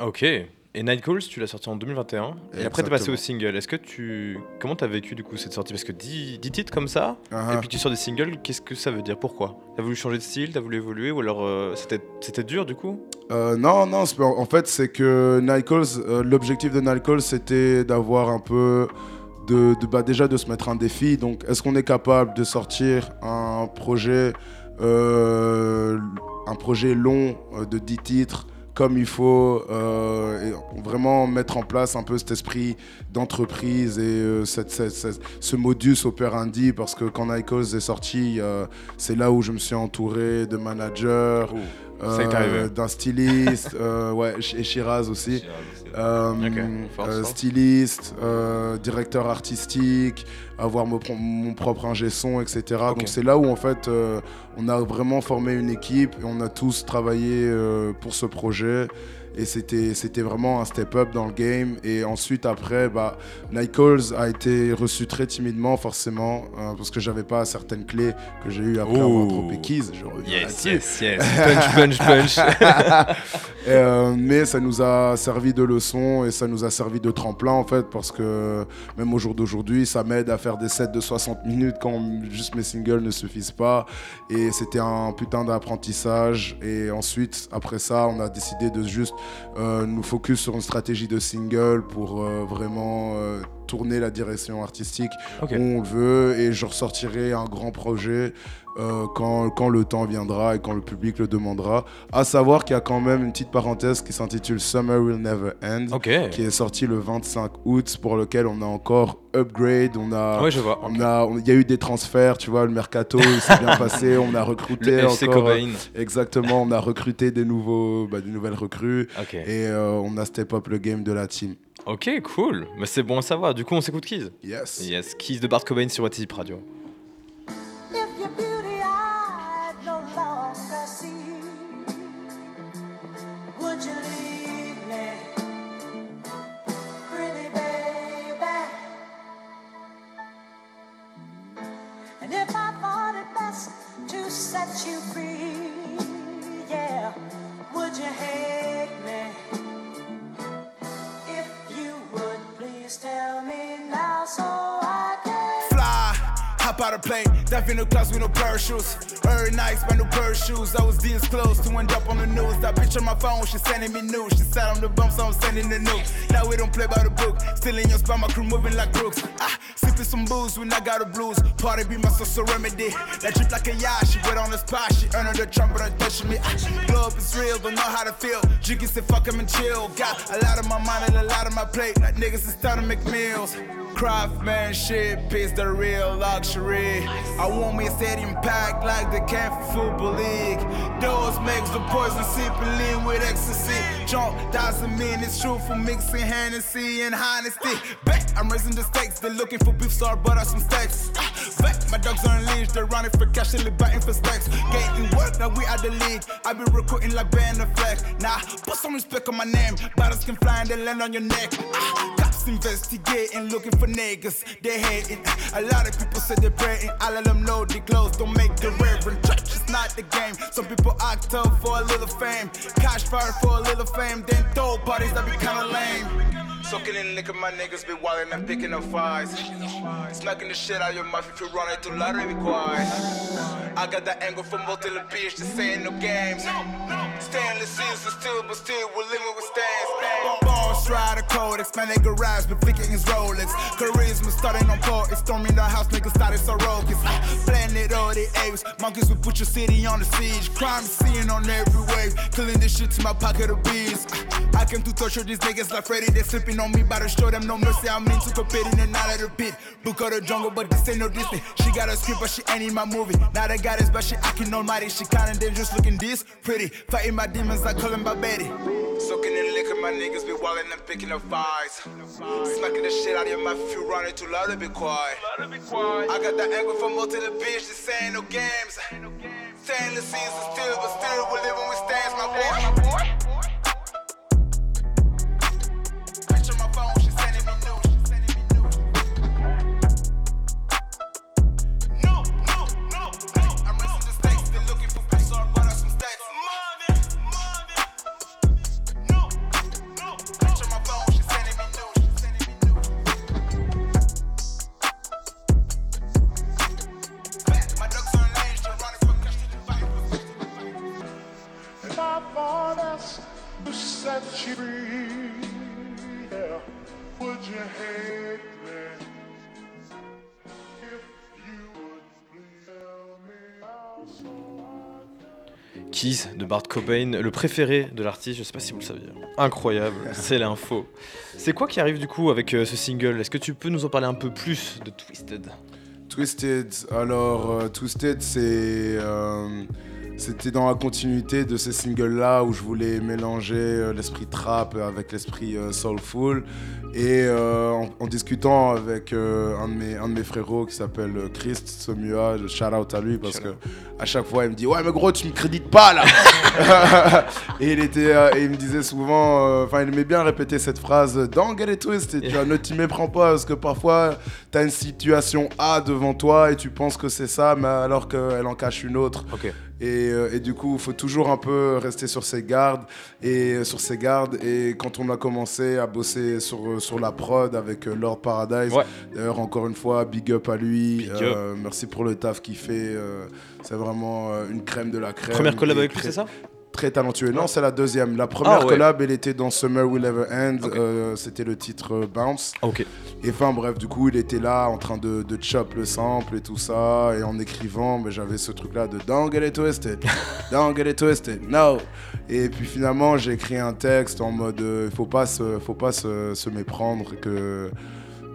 Ok. Et Night Calls, tu l'as sorti en 2021. Et après, t'es passé au single. Est-ce que tu. Comment t'as vécu du coup cette sortie? Parce que 10, 10 titres comme ça, Uh-huh. et puis tu sors des singles, qu'est-ce que ça veut dire? Pourquoi? T'as voulu changer de style T'as voulu évoluer Ou alors euh, c'était dur du coup? Euh, non, non, en fait, c'est que Night Calls, euh, l'objectif de Night Calls, c'était d'avoir un peu. De, de- bah, déjà de se mettre un défi. Donc, est-ce qu'on est capable de sortir un projet, euh, un projet long de 10 titres comme il faut, euh, vraiment mettre en place un peu cet esprit d'entreprise et euh, ce modus operandi parce que quand Calls est sorti, euh, c'est là où je me suis entouré de managers, Ça y est euh, arrivé. d'un styliste, euh, ouais, et Shiraz aussi. Euh, euh, force. styliste, euh, directeur artistique, avoir mon, pro- mon propre ingé son, etc. Donc c'est là où en fait euh, on a vraiment formé une équipe et on a tous travaillé euh, pour ce projet. Et c'était c'était vraiment un step-up dans le game. Et ensuite, après, bah, Night Calls a été reçu très timidement, forcément, euh, parce que j'avais pas certaines clés que j'ai eu après avoir droppé Keys. Yes, yes, yes. Punch, punch, punch. Et, euh, mais ça nous a servi de leçon et ça nous a servi de tremplin en fait parce que même au jour d'aujourd'hui ça m'aide à faire des sets de 60 minutes quand juste mes singles ne suffisent pas et c'était un putain d'apprentissage et ensuite après ça on a décidé de juste euh, nous focus sur une stratégie de single pour euh, vraiment euh, tourner la direction artistique. Où on le veut et je ressortirai un grand projet euh, quand, quand le temps viendra et quand le public le demandera. À savoir qu'il y a quand même une petite parenthèse qui s'intitule Summer Will Never End, qui est sorti le 25 août, pour lequel on a encore upgrade, on a... Ouais, je vois. On a, on- il y a eu des transferts, tu vois, le mercato, s'est bien passé, on a recruté Le FC encore. Cobain. Exactement, on a recruté des nouveaux, bah, des nouvelles recrues et euh, on a step up le game de la team. Ok, cool. Mais c'est bon à savoir. Du coup, on s'écoute Keys. Yes. Yes, Keys de Bart Cobain sur WhatsApp Radio. In the clouds with no parachutes. Every night, my new pair of shoes. I was this close to end up on the news. That bitch on my phone, she sending me news. She sat on the bumps, I'm sending the news. Now we don't play by the book. Still in your spot, my crew moving like Brooks. Ah, sipping some booze when I got the blues. Party be my social remedy. That drip like a yacht, she wet on the spot. She earned her the trumpet, her touching me. Ah, glow up is real, don't know how to feel. Jiggy said fuck him and chill. Got a lot of my mind and a lot of my plate. Like niggas is starting to make meals. Craftsmanship is the real luxury. I want me set impact like the Camp Football League. Those makes the poison sipping lean with ecstasy. Jump doesn't mean it's true for mixing Hennessy and honesty. Bet I'm raising the stakes. They're looking for beef star, but I some steaks. Ah, Bet my dogs are unleashed. They're running for cash, they're biting for stacks. Getting work, now we at the league. I be recruiting like Ben Affleck. Nah, put some respect on my name. Battles can fly and they land on your neck. Cops investigating, looking for niggas. They hating. A lot of people say they're praying. I let them know the clothes don't make the reverend. Church is not the game. Some people act up for a little fame. Cash fire for a little fame. Then throw parties that be kinda lame. Soaking in liquor, my niggas be wildin' and picking up fights. Smacking the shit out your mouth if you run it too loud, be quiet. I got that angle from multi the bitch, just saying no games. Stainless are still, but still we're living with stands. Boss ride a code, expand their garage, but flicking his Rolex. Charisma starting on court, it's storming the house, niggas started so rogues. Planet all the apes, monkeys will put your city on the siege. Crime scene on every wave, killing this shit to my pocket of bees. I came to torture these niggas like Freddy, they slipping on me, but to show them no mercy. I'm into competing and out of the pit. Book of the jungle, but this ain't no Disney. She got a script, but she ain't in my movie. Now the goddess, but she acting almighty. She kinda dangerous, looking this pretty. Fighting my demons, I call them my Betty. Soaking in liquor, my niggas be wildin' and picking up fights. Smacking the shit out of your mouth if you run too loud to be quiet. I got that angle from of the bitch, this ain't no games. Stainless seasons still, but still we're living with stands, my boy. De Bart Cobain, le préféré de l'artiste, je sais pas si vous le saviez. Incroyable, c'est l'info. C'est quoi qui arrive du coup avec euh, ce single? Est-ce que tu peux nous en parler un peu plus de Twisted? Twisted, alors euh, Twisted, c'est euh, c'était dans la continuité de ces singles-là où je voulais mélanger euh, l'esprit trap avec l'esprit euh, soulful. Et euh, en, en discutant avec euh, un, de mes, un de mes frérots qui s'appelle Christ Somua, je shout out à lui parce que à chaque fois il me dit Ouais, mais gros, tu me crédites pas là Et il, était, euh, et il me disait souvent, enfin, il aimait bien répéter cette phrase Don't get it twisted, tu vois, ne t'y méprends pas parce que parfois tu as une situation A devant toi et tu penses que c'est ça, mais alors qu'elle en cache une autre. Et, euh, et du coup, il faut toujours un peu rester sur ses gardes. Et euh, sur ses gardes. Et quand on a commencé à bosser sur, euh, sur la prod avec Lord Paradise, Ouais. d'ailleurs encore une fois, big up à lui. Euh, merci pour le taf qu'il fait. euh, c'est vraiment une crème de la crème. Première collab avec lui, c'est ça? Très talentueux. Non, c'est la deuxième. La première Ah ouais. collab, elle était dans Summer Will Ever End. Euh, C'était le titre euh, Bounce. Ok. Et enfin bref, du coup, il était là en train de, de chop le sample et tout ça. Et en écrivant, ben, j'avais ce truc-là de Don't get it twisted, don't get it twisted, no. Et puis finalement, j'ai écrit un texte en mode euh, faut pas se, faut pas se, se méprendre que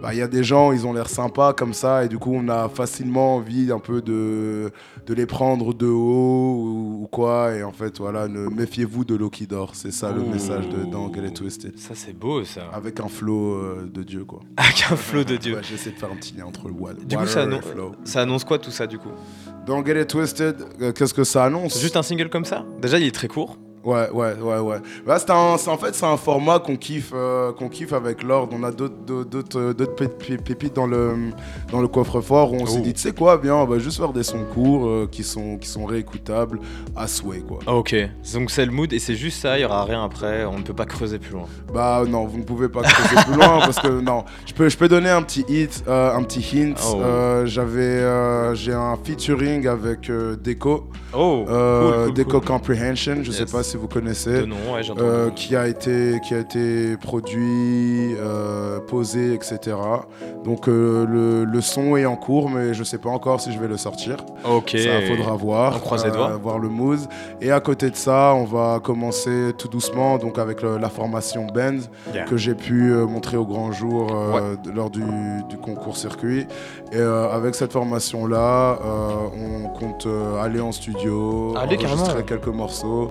bah, il y a des gens, ils ont l'air sympas comme ça, et du coup, on a facilement envie un peu de, de les prendre de haut ou, ou quoi. Et en fait, voilà, ne méfiez-vous de l'eau qui dort. C'est ça le message de Don't Get It Twisted. Ça, c'est beau ça. Avec un flow euh, de Dieu, quoi. Avec un flow de Dieu. Ouais, J'essaie de faire un petit lien entre le wa- Du coup, water ça, et flow. ça annonce quoi tout ça du coup? Don't Get It Twisted, euh, qu'est-ce que ça annonce? Juste un single comme ça? Déjà, il est très court. Ouais, ouais, ouais, ouais. Bah, c'est un- en fait, c'est un format qu'on kiffe, euh, qu'on kiffe avec Lord. On a d'autres, d'autres, d'autres, euh, pépites dans le, dans le coffre-fort où on s'est Oh. dit, tu sais quoi, viens, on va juste faire des sons courts euh, qui, sont, qui sont réécoutables à souhait, quoi. Ah, ok. Donc c'est le mood et c'est juste ça, il y aura rien après, on ne peut pas creuser plus loin. Bah non, vous ne pouvez pas creuser plus loin parce que non. Je peux, je peux donner un petit hit, euh, un petit hint. Oh. J'avais, j'ai un featuring avec Deco. Oh, cool, cool, Deco cool. Comprehension. Je sais Yes. pas si vous connaissez. Nom, ouais. Euh, qui a été qui a été produit, euh, posé, etc. Donc euh, le, le son est en cours, mais je sais pas encore si je vais le sortir. Ok. Ça faudra voir. On croise les doigts. voir le mood. Et à côté de ça, on va commencer tout doucement, donc avec le- la formation Band Yeah. que j'ai pu montrer au grand jour lors du, du concours circuit. Et avec cette formation-là, euh, on compte aller en studio, Allez, enregistrer carrément. quelques morceaux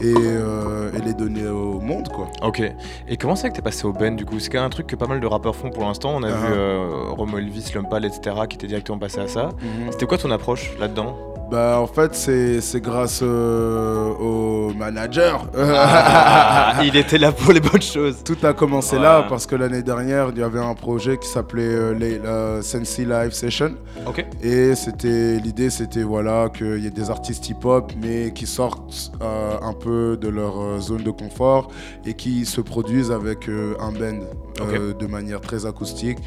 et, euh, et les donner au monde, quoi. Ok. Et comment c'est que t'es passé au Ben du coup? C'est un truc que pas mal de rappeurs font pour l'instant. On a Ah. vu euh, Romo Elvis, Lumpal, etc. qui étaient directement passés à ça. Mhm. C'était quoi ton approche là-dedans? Bah en fait c'est c'est grâce euh, au manager. Ah, Il était là pour les bonnes choses. Tout a commencé Ouais. là parce que l'année dernière il y avait un projet qui s'appelait euh, les- Sensi Live Session. Et c'était l'idée c'était voilà qu'il y ait des artistes hip-hop mais qui sortent euh, un peu de leur euh, zone de confort et qui se produisent avec un band de manière très acoustique.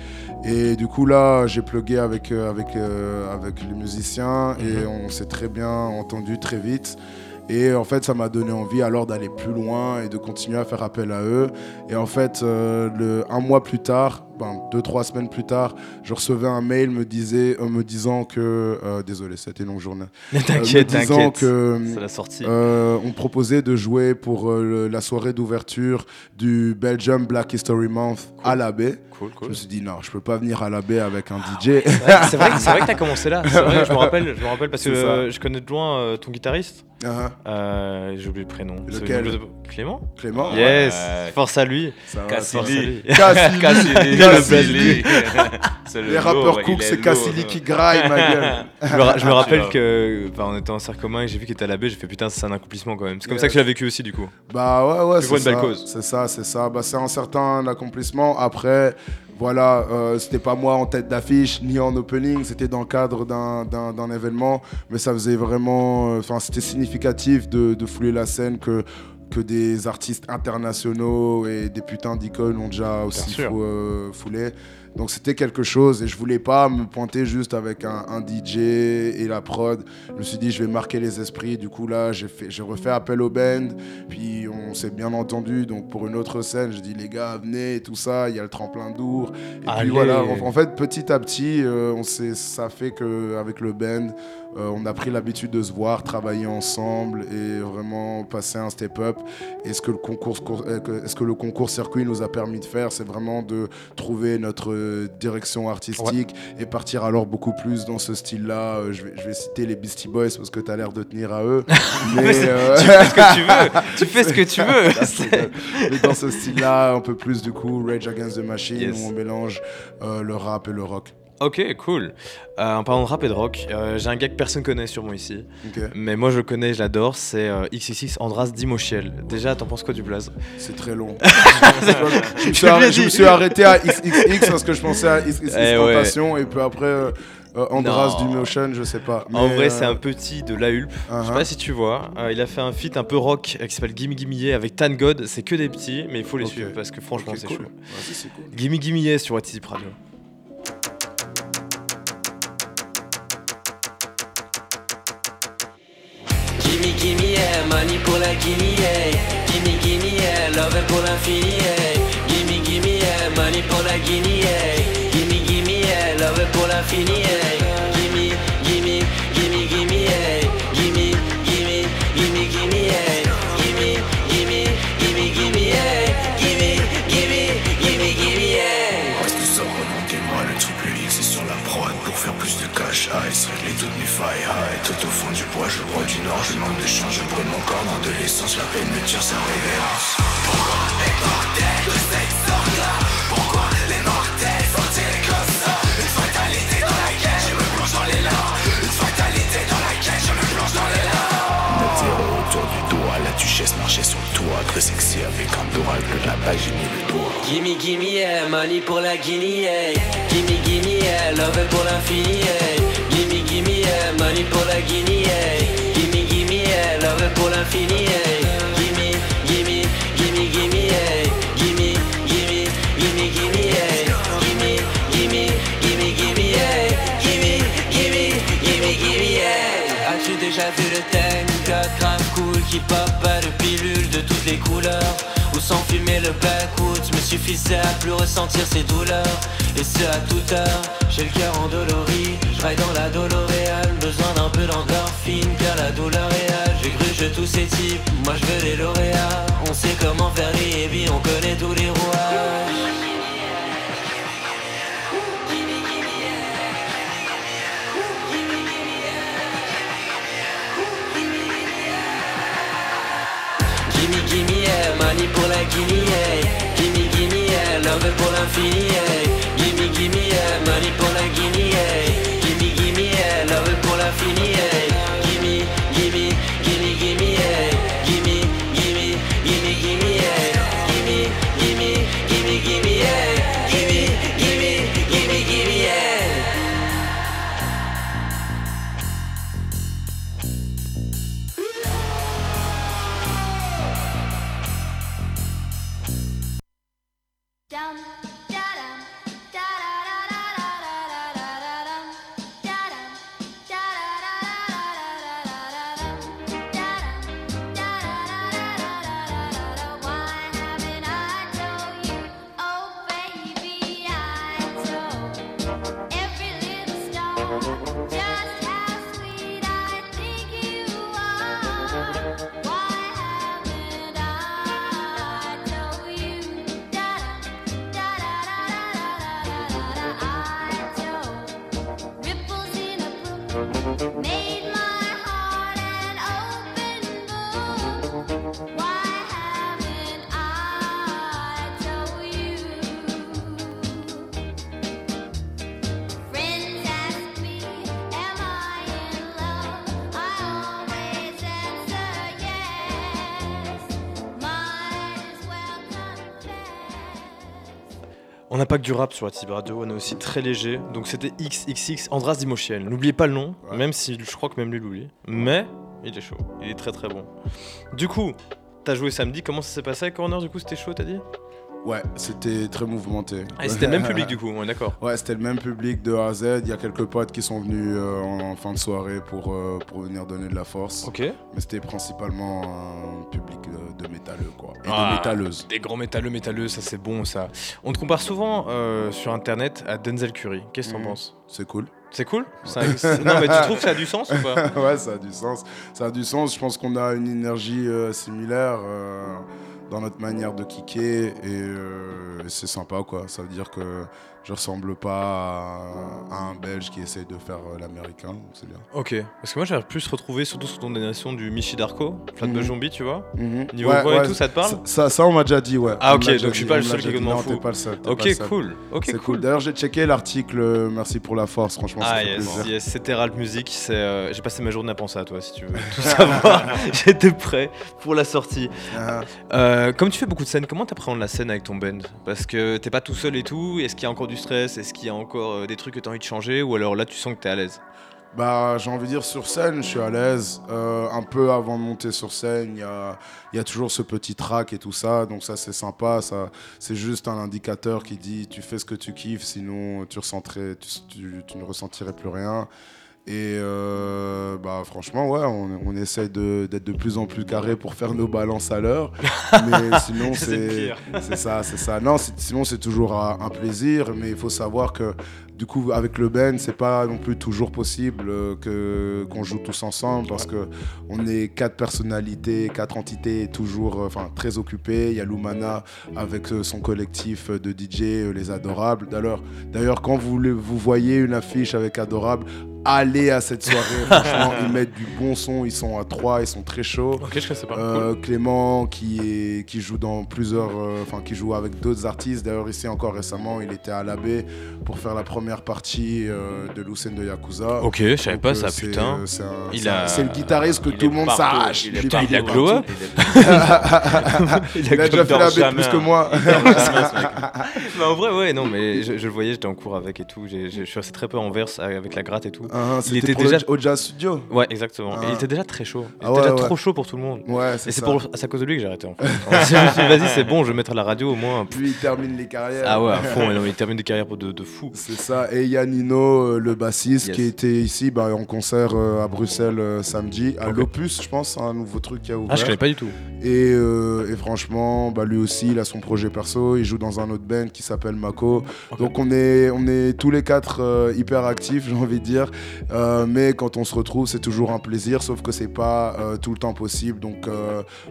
Et du coup là j'ai plugué avec avec avec les musiciens et on s'est très bien entendu très vite. Et en fait, ça m'a donné envie alors d'aller plus loin et de continuer à faire appel à eux. Et en fait, euh, le, un mois plus tard, ben, deux, trois semaines plus tard, je recevais un mail me, disait, euh, me disant que... euh, désolé, c'était une longue journée. Euh, T'inquiète, disant t'inquiète. C'est la sortie. euh, on me proposait de jouer pour euh, le- la soirée d'ouverture du Belgium Black History Month à la baie. Cool, cool. Je me suis dit, non, je peux pas venir à la baie avec un DJ. Ouais, c'est vrai, vrai que t'as commencé là. Vrai, je me rappelle, je me rappelle parce que euh, je connais de loin euh, ton guitariste. Euh, J'ai oublié le prénom. Lequel Clément. Clément Yes. Ouais. Force à lui. Cassili. Cassili. Cassili. Le Les rappeurs cook, est c'est. Cassili qui graille, ma gueule. Je me, ra- je me Tu rappelle que enfin, on était en cercle commun et j'ai vu qu'il était à la baie, j'ai fait putain c'est un accomplissement quand même. C'est comme Yes. ça que tu l'as vécu aussi du coup. Bah ouais, ouais, Tu vois c'est une belle ça. cause. C'est ça, c'est ça. Bah, c'est un certain accomplissement. Après, voilà, euh, c'était pas moi en tête d'affiche ni en opening, c'était dans le cadre d'un- d'un d'un événement, mais ça faisait vraiment, euh, enfin, c'était significatif de, de fouler la scène que que des artistes internationaux et des putains d'icônes ont déjà aussi fou- euh, foulé. Donc c'était quelque chose et je voulais pas me pointer juste avec un, un DJ et la prod. Je me suis dit je vais marquer les esprits. Du coup là j'ai fait, j'ai refait appel au band. Puis on s'est bien entendu. Donc pour une autre scène, je dis les gars venez et tout ça. Il y a le tremplin d'Our. Et Allez. puis voilà. En, en fait petit à petit, euh, on s'est, ça fait que avec le band, euh, on a pris l'habitude de se voir, travailler ensemble et vraiment passer un step up. Et ce que le concours, euh, ce que le concours circuit nous a permis de faire, c'est vraiment de trouver notre euh, direction artistique et partir alors beaucoup plus dans ce style-là. Je, vais, je vais citer les Beastie Boys parce que tu as l'air de tenir à eux. Mais, euh, Tu fais ce que tu veux. Tu fais ce que tu veux. Mais dans ce style-là, un peu plus du coup, Rage Against the Machine, Yes. où on mélange euh, le rap et le rock. Ok, cool. Euh, en parlant de rap et de rock, euh, j'ai un gars que personne connaît sûrement ici. Mais moi je le connais, je l'adore, c'est euh, XXX Andras Dimochiel. Déjà, t'en penses quoi du blaze? C'est très long. je, me suis arrêté, je me suis arrêté à XXX parce que je pensais à XXX Eh ouais. Et puis après euh, Andras du Motion, je sais pas. En vrai, euh, c'est un petit de la Hulp. Je sais uh-huh. pas si tu vois. Euh, il a fait un feat un peu rock qui s'appelle Gimme Gimme avec Tan God. C'est que des petits, mais il faut les suivre parce que franchement, c'est cool. chaud. Cool. Gimme Gimme sur What Is It Radio. Yeah, money pour la Guinée, yeah. Gimme, gimme, yeah, love pour l'infini, yeah. Gimme, gimme, yeah, money pour la Guinée, yeah. Gimme, gimme, yeah, love pour l'infini, yeah. Bois, je bois du nord, je manque de change, je brûle mon corps dans de l'essence, la peine me tire sa révérence. Pourquoi les mortels de cette sorte-là? Pourquoi les mortels sont-ils comme ça? Une fatalité dans laquelle je me plonge dans les larmes Une fatalité dans laquelle je me plonge dans les larmes autour du doigt, la duchesse marchait sur le toit, très sexy avec un d'oracle, là-bas j'ai mis le doigt. Gimme, gimme, yeah, money pour la Guinée, yeah. Gimme, gimme, yeah, love pour l'infini, yeah. Gimme, gimme, yeah, money pour la Guinée, yeah. Gimme, gimme, yeah, love pour l'infini, yeah. Gimme, gimme, gimme, gimme, yeah. Gimme, gimme, gimme, gimme, yeah. Gimme, gimme, gimme, gimme, yeah. Gimme, gimme, gimme, gimme, yeah. As-tu déjà vu le tank, grave cool qui pop pas depuis Ou sans fumer le me suffisait à plus ressentir ces douleurs Et ce à toute heure, j'ai le cœur endolori Je dans la doloréale, besoin d'un peu d'endorphine Car la douleur réelle, j'ai cru je tous ces types Moi je veux les lauréats, on sait comment faire les billes, on connaît tous les rouages Gimme, gimme, yeah, money pour la Guinée, yeah. Love pour l'infini. Gimme, gimme, yeah, money pour la Guinée, yeah. down pas que du rap sur la Tib Radio, on est aussi très léger. Donc c'était XXX Andras Dimochiel. N'oubliez pas le nom, même si je crois que même lui l'oublie. Mais il est chaud, il est très très bon. Du coup, t'as joué samedi, comment ça s'est passé avec Corner Du coup, c'était chaud, t'as dit? Ouais, c'était très mouvementé. Ah, c'était le même public du coup, on est d'accord. Ouais, c'était le même public de A à Z. Il y a quelques potes qui sont venus euh, en, fin de soirée pour, euh, pour venir donner de la force. Ok. Mais c'était principalement un public euh, de métalleux, quoi. Et Ah, de métalleuses. Des grands métalleux, métalleux, ça c'est bon ça. On te compare souvent euh, sur internet à Denzel Curry. Qu'est-ce que t'en Mhm. penses? C'est cool. C'est cool? Ça- Non mais tu trouves que ça a du sens ou pas? Ouais, ça a du sens. Ça a du sens. Je pense qu'on a une énergie similaire dans notre manière de kicker et, euh, c'est sympa, quoi. Ça veut dire que je ressemble pas à, un Belge qui essaye de faire euh, l'américain, donc c'est bien. Ok, parce que moi j'aurais plus retrouvé surtout sous ton donation du Michi Darko, Flatbush Mhm. Zombie, tu vois Mhm. Niveau voix et tout, ça te parle ça, ça, on m'a déjà dit, ouais. Ah ok, donc je suis pas le seul qui m'en fout. pas le seul, t'es Ok, cool. Ok, C'est cool. D'ailleurs, j'ai checké l'article. euh, Merci pour la force, franchement, Ah yes, c'était Ralph Music. euh, J'ai passé ma journée à penser à toi si tu veux tout savoir. J'étais prêt pour la sortie. Ah. Comme tu fais beaucoup de scènes, comment t'appréhendes la scène avec ton band? Parce que t'es pas tout seul et tout. Est-ce qu'il y a encore du stress Est-ce qu'il y a encore euh, des trucs que t'as envie de changer Ou alors là tu sens que t'es à l'aise? Bah, j'ai envie de dire sur scène, je suis à l'aise. Euh, un peu avant de monter sur scène, il y a, toujours ce petit track et tout ça. Donc ça, c'est sympa. Ça, c'est juste un indicateur qui dit tu fais ce que tu kiffes, sinon tu, tu, tu- tu ne ressentirais plus rien. Et euh, bah franchement, ouais, on, on essaye d'être de, plus en plus carré pour faire nos balances à l'heure. Mais sinon, C'est ça, c'est ça. Non, sinon c'est toujours un plaisir, mais il faut savoir que du coup, avec le Ben, c'est pas non plus toujours possible euh, que qu'on joue tous ensemble parce que on est quatre personnalités, quatre entités toujours, euh, enfin très occupées. Il y a Lumana avec euh, son collectif de DJ, les Adorables. D'ailleurs, d'ailleurs, quand vous vous voyez une affiche avec Adorables, allez à cette soirée. Franchement, ils mettent du bon son. Ils sont à trois, ils sont très chauds. Ok, je connaissais pas. Euh, Clément qui, est, qui joue dans plusieurs, euh, enfin qui joue avec d'autres artistes. D'ailleurs ici encore récemment, il était à l'abbé pour faire la première partie euh, de Lucien de Yakuza. Ok, je savais pas euh, ça, putain. euh, C'est Il a- le guitariste que il tout le monde s'arrache. il partout. Il a glow up Il a déjà fait l'abbé plus que moi. mais en vrai, ouais, non, mais je, le voyais, j'étais en cours avec et tout. je suis resté très peu en verse avec la gratte et tout. Ah, il c'était était déjà au Jazz Studio. Ouais, exactement. Et Ah. il était déjà très chaud. Il Ah était ouais, déjà ouais. trop chaud pour tout le monde. Ouais, Et c'est pour c'est à cause de lui que j'ai arrêté en fait. je me suis dit, vas-y, c'est bon, je vais mettre à la radio au moins. Puis il termine les carrières. Ah ouais, à fond, il termine des carrières de fou. C'est ça. Et il y a Nino, euh, le bassiste, Yes. qui était ici bah, en concert euh, à Bruxelles euh, samedi, à l'Opus, je pense, un nouveau truc qui a ouvert. Ah, je connais pas du tout. Et, euh, et franchement, bah, lui aussi, il a son projet perso. Il joue dans un autre band qui s'appelle Mako. Donc on est, on est tous les quatre euh, hyper actifs, j'ai envie de dire. Euh, mais quand on se retrouve, c'est toujours un plaisir, sauf que c'est pas tout le temps possible. Donc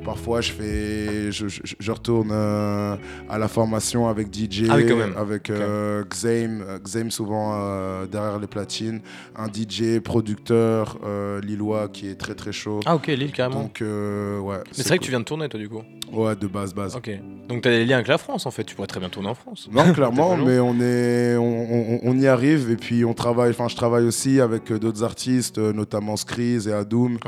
parfois, je fais, je, je- je retourne à la formation avec DJ, Ah avec euh, Xame, Xame souvent derrière les platines, un DJ producteur lillois qui est très très chaud. Ah, ok, Lille carrément. Donc ouais. Mais c'est vrai que tu viens de tourner toi du coup. Ouais, de base base. Ok. Donc t'as des liens avec la France en fait. Tu pourrais très bien tourner en France. Non, clairement, mais on, est, on, on- on y arrive et puis on travaille, enfin je travaille aussi avec euh, d'autres artistes, euh, notamment Skreez et Adoom,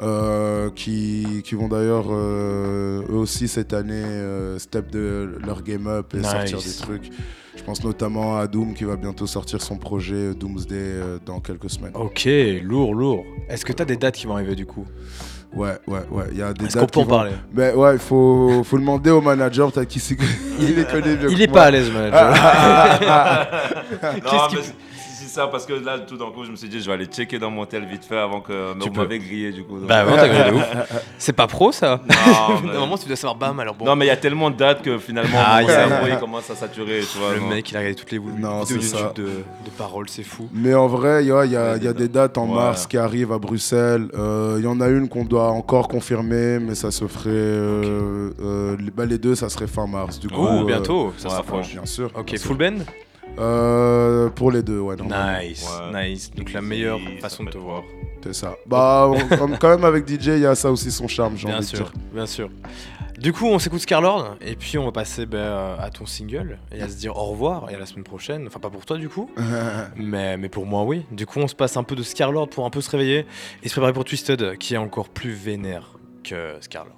euh, qui, qui vont d'ailleurs euh, eux aussi cette année euh, step de leur game up et Nice. sortir des trucs. Je pense notamment à Doom qui va bientôt sortir son projet Doomsday dans quelques semaines. Ok, lourd, lourd. Est-ce que t'as des dates qui vont arriver du coup? Ouais, ouais, ouais. Il y a des Est-ce qu'on peut en vont- parler Mais ouais, il faut, faut demander au manager, peut-être qu'il s'y- il les connaît mieux Il que est moi. pas à l'aise, manager. non, Qu'est-ce qu'il mais c'est ça parce que là, tout d'un coup, je me suis dit, je vais aller checker dans mon tel vite fait avant que. Tu m'avait grillé du coup. Bah ouais, t'as grillé de ouf. C'est pas pro ça Non, mais- Normalement, tu dois savoir bam alors bon. Non, mais il y a tellement de dates que finalement, Ah, mon cerveau il commence à saturer. Tu vois, Le non. mec, il a regardé toutes les vidéos Non, YouTube c'est ça. de, de paroles, c'est fou. Mais en vrai, il y a, il y a- il y a des dates en Ouais. mars qui arrivent à Bruxelles. Euh, Il y en a une qu'on doit encore confirmer, mais ça se ferait. euh, euh, les, bah, les deux, ça serait fin mars. Du coup, Oh, bientôt, ça s'approche. Bien sûr. Ok, bien sûr. full band? Euh, Pour les deux, ouais. Nice, Ouais. nice. Donc la meilleure façon de te voir. C'est ça. Bah, on- quand même, avec DJ, il y a ça aussi son charme, j'ai Bien envie de sûr, dire. bien sûr. Du coup, on s'écoute Scarlord et puis on va passer ben, à ton single et à se dire au revoir et à la semaine prochaine. Enfin, pas pour toi du coup, mais, mais pour moi, oui. Du coup, on se passe un peu de Scarlord pour un peu se réveiller et se préparer pour Twisted qui est encore plus vénère que Scarlord.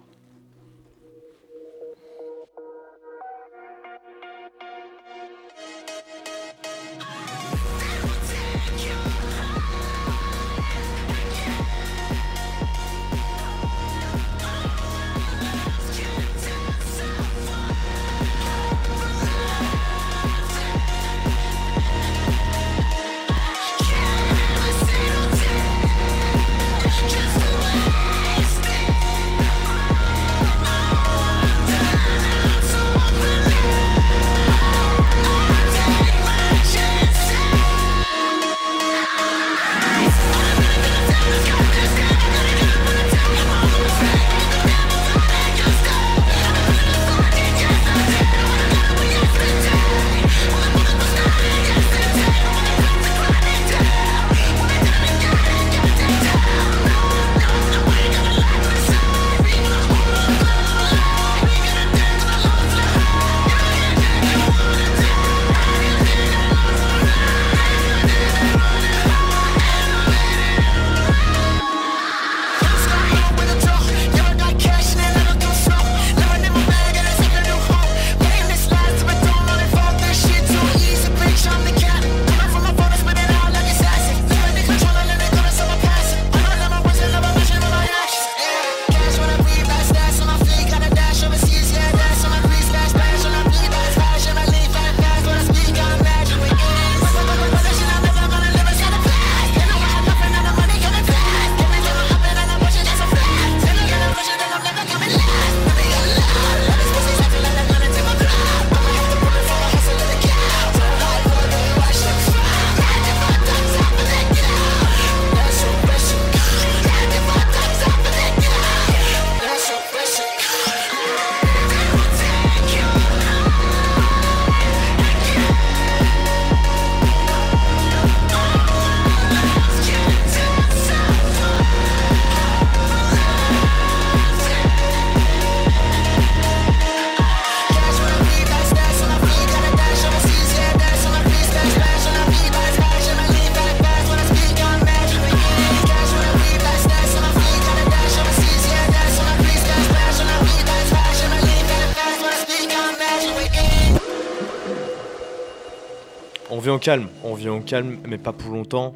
Calme, on vient au calme, mais pas pour longtemps.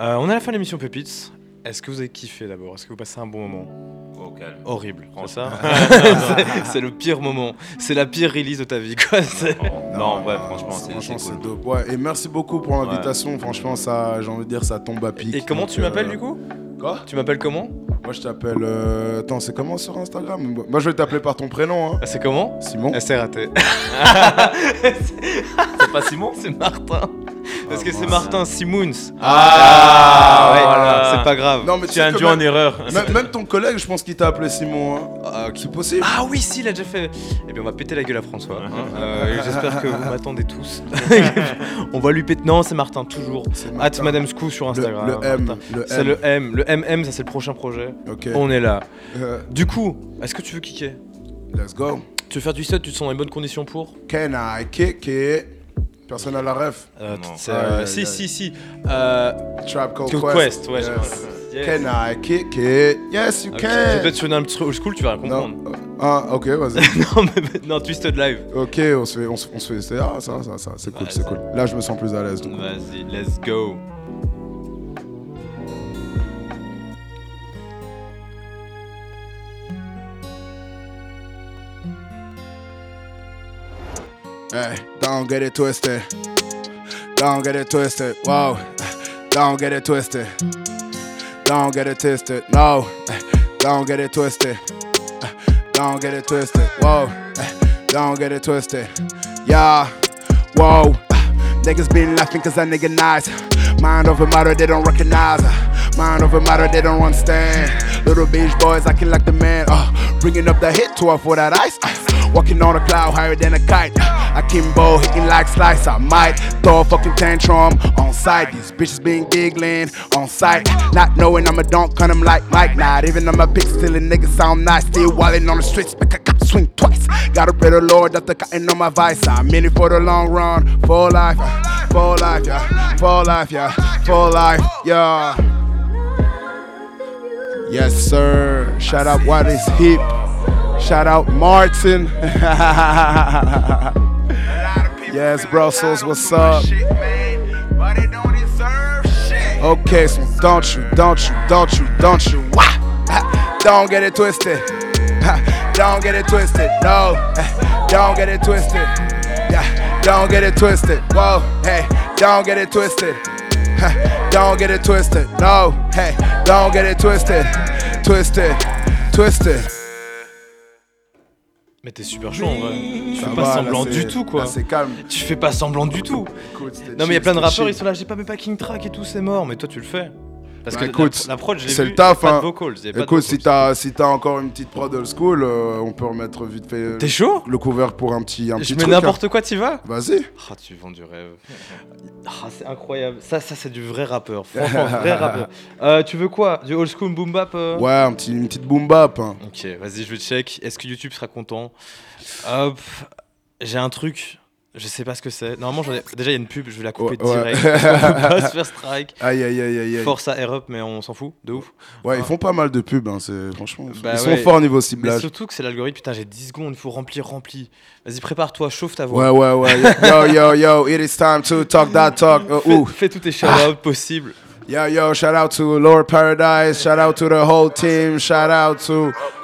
Euh, on est à la fin de l'émission Pépites. Est-ce que vous avez kiffé d'abord? Est-ce que vous passez un bon moment? Au calme. Horrible, c'est ça? C'est- le pire moment. C'est la pire release de ta vie, quoi. C'est- Non, en vrai, franchement, c'est Franchement, c'est c'est cool. dope. Ouais, et merci beaucoup pour l'invitation. Franchement, ça, j'ai envie de dire, ça tombe à pic. Et comment tu m'appelles euh, du coup? Quoi? Tu m'appelles comment? Moi, je t'appelle. euh, Attends, c'est comment sur Instagram? Moi, je vais t'appeler par ton prénom. Hein. Ah, C'est comment? Simon. Ah, C'est raté. C'est pas Simon? C'est Martin. Parce que c'est mince. Martin Simons. Ah, ouais, voilà. c'est pas grave. Non, mais Tu sais as que induit en même- erreur. Même, même ton collègue, je pense qu'il t'a appelé Simon. Hein. Ah. C'est possible Ah oui, si, il a déjà fait. Eh bien, on va péter la gueule à François. hein. Euh, J'espère que vous m'attendez tous. on va lui péter. Non, c'est Martin, toujours. C'est At Martin. Madame Scoo sur Instagram. le M, Martin. le C'est M. le M. Le MM, ça c'est le prochain projet. On est là. Euh, Du coup, est-ce que tu veux kicker? Let's go. Tu veux faire du set, tu te sens dans les bonnes conditions pour? Can I kick it? Personne à la ref. Euh, euh, Si, si, si. Euh, Trap Called Called Quest. Quest, ouais, Yes. Yes. Can I kick it? Yes, you can. Je vais peut-être sonner un petit truc old school, tu vas rien comprendre. Non. Ah, ok, vas-y. non, mais non, Twisted Live. ok, on se fait, on se, on se fait. c'est- Ah, ça, ça, ça, c'est cool, Ouais, c'est cool. Là, je me sens plus à l'aise. Vas-y, let's go. Hey, don't get it twisted. Don't get it twisted. Whoa. Don't get it twisted. Don't get it twisted. No. Don't get it twisted. Don't get it twisted. Whoa. Don't get it twisted. Yeah. Whoa. Niggas been laughing cause that nigga nice. Mind over matter, they don't recognize. Mind over matter, they don't understand. Little beach boys I can like the man. Uh, bringing up the hit to her for that ice. Walking on a cloud higher than a kite. Akimbo hitting like slice. I might throw a fucking tantrum on sight. These bitches being giggling on sight. Not knowing I'm a dunk on them like Mike. Not even on my pick, still a nigga sound nice. Still wildin' on the streets, but I got swing twice. Gotta pray the Lord that the cotton on my vice. I'm in it for the long run, for life, for life, yeah, for life, yeah, for life, yeah. Yes, sir. Shout out What is Hip. Shout out Martin. yes, Brussels, what's up? Okay, so don't you, don't you, don't you, don't you, wah! Don't get it twisted. Don't get it twisted. No, don't get it twisted. Yeah, don't get it twisted. Whoa, hey, don't get it twisted. Don't get it twisted. No, hey, don't get it twisted. Twisted, twisted. Mais t'es super chaud en vrai. Tu Ça fais pas semblant du tout quoi. là, C'est calme. Tu fais pas semblant du tout. Non mais il y a plein de rappeurs, ils sont là, j'ai pas mes backing track et tout, c'est mort. Mais toi tu le fais. Parce Bah, que écoute, la, la prod, je l'ai c'est vu, le taf, pas hein. de vocals. Écoute, si t'as si t'as encore une petite prod old school, euh, on peut remettre vite fait euh, T'es chaud? le cover pour un petit un Je petit mets truc. hein. n'importe quoi, t'y vas? Vas-y. Ah, tu vends du rêve. Ah, c'est incroyable. Ça, ça c'est du vrai rappeur. Franchement, vrai rappeur. Euh, tu veux quoi? Du old school boom bap euh? Ouais, un petit, une petite boom bap. hein. Ok, vas-y, je vais check. Est-ce que YouTube sera content? Hop, j'ai un truc. Je sais pas ce que c'est. Normalement, j'en ai... déjà il y a une pub, je vais la couper Ouais, direct. on peut pas se faire strike. Aïe aïe aïe aïe. Force à Air Up, mais on s'en fout, de ouf. Ouais, ils font pas mal de pubs, hein, c'est franchement. Bah ils ouais. sont forts au niveau Mais ciblage. surtout que c'est l'algorithme, putain, j'ai 10 secondes, il faut remplir, remplir. Vas-y, prépare-toi, chauffe ta voix. Ouais ouais ouais. Yo yo yo, it is time to talk that talk. Uh, Fais, ooh. fais tous tes shout-outs possibles. Yo yo, shout out to Lord Paradise, shout out to the whole team, shout out to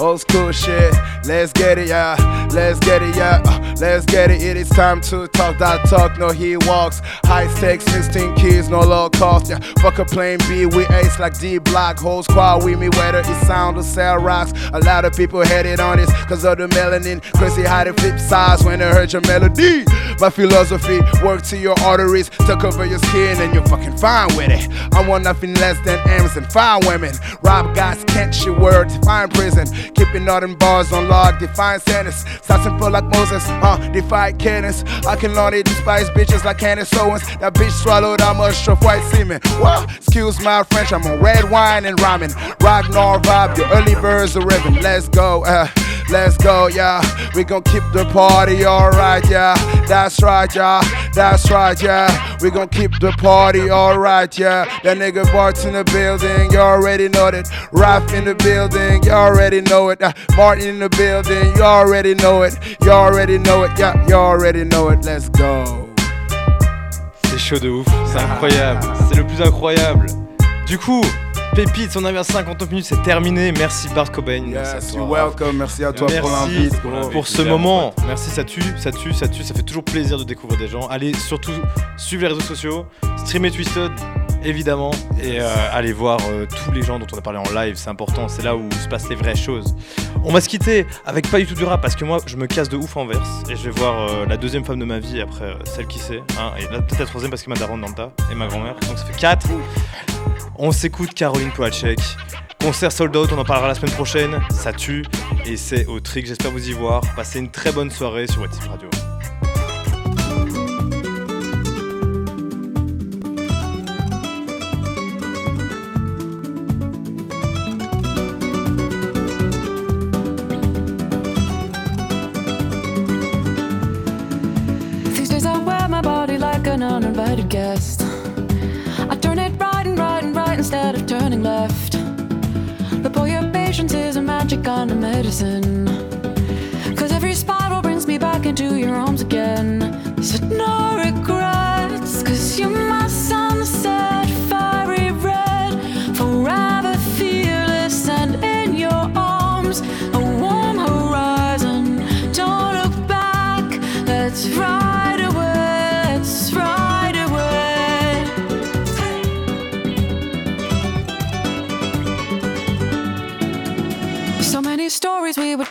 old school shit. Let's get it, yeah. Let's get it, yeah. Uh, let's get it. It is time to talk that talk. No, he walks. High stakes, 16 kids, no low cost. Yeah, fuck a plane B. We ace like D block. Whole squad with me, whether it sound or sell rocks. A lot of people headed on this cause of the melanin. Crazy how they flip sides when they heard your melody. My philosophy, work to your arteries to cover your skin and you're fucking fine with it. I want nothing less than and fine women. Rob guys, can't you word, define prison. Keeping all them bars on log, define sentence. Start simple like Moses, uh, defy cannons. I can learn it, despise bitches like Candace Owens. That bitch swallowed how much of white semen. Well, excuse my French, I'm on red wine and ramen. Ragnar vibe, your early birds are ribbon. Let's go, uh, Let's go, yeah. We gon' keep the party alright, yeah. That's right, yeah. That's right, yeah. We gon' keep the party alright, yeah. That nigga Bart's in the building, you already know that. Raph in the building, you already know it. Uh, Martin in the building, you already know it. You already know it, yeah. You already know it. Let's go. C'est chaud de ouf, c'est incroyable, c'est le plus incroyable. Du coup, Pépite, on avait à 59 minutes, c'est terminé. Merci Bart Cobain. merci à Yes, toi. you're welcome. Merci à toi Merci pour l'invite. pour ce moment. Merci, ça tue, ça tue, ça tue. Ça fait toujours plaisir de découvrir des gens. Allez surtout suivre les réseaux sociaux, streamer Twisted, évidemment, et euh, allez voir euh, tous les gens dont on a parlé en live. C'est important, c'est là où se passent les vraies choses. On va se quitter avec pas du tout du rap parce que moi je me casse de ouf en verse et je vais voir euh, la deuxième femme de ma vie après euh, celle qui sait. hein, et là peut-être la troisième parce que ma daronne dans le tas et ma grand-mère. Donc ça fait 4. On s'écoute Caroline Polachek. Concert sold out, on en parlera la semaine prochaine. Ça tue et c'est au trick. J'espère vous y voir. Passez une très bonne soirée sur WhatsApp Radio. Medicine. Cause every spiral brings me back into your arms again. Said no regrets,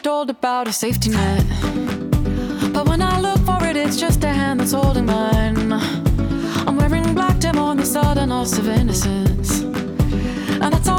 told about a safety net. But when I look for it, it's just a hand that's holding mine. I'm wearing black dim on the sudden loss of innocence. And that's alright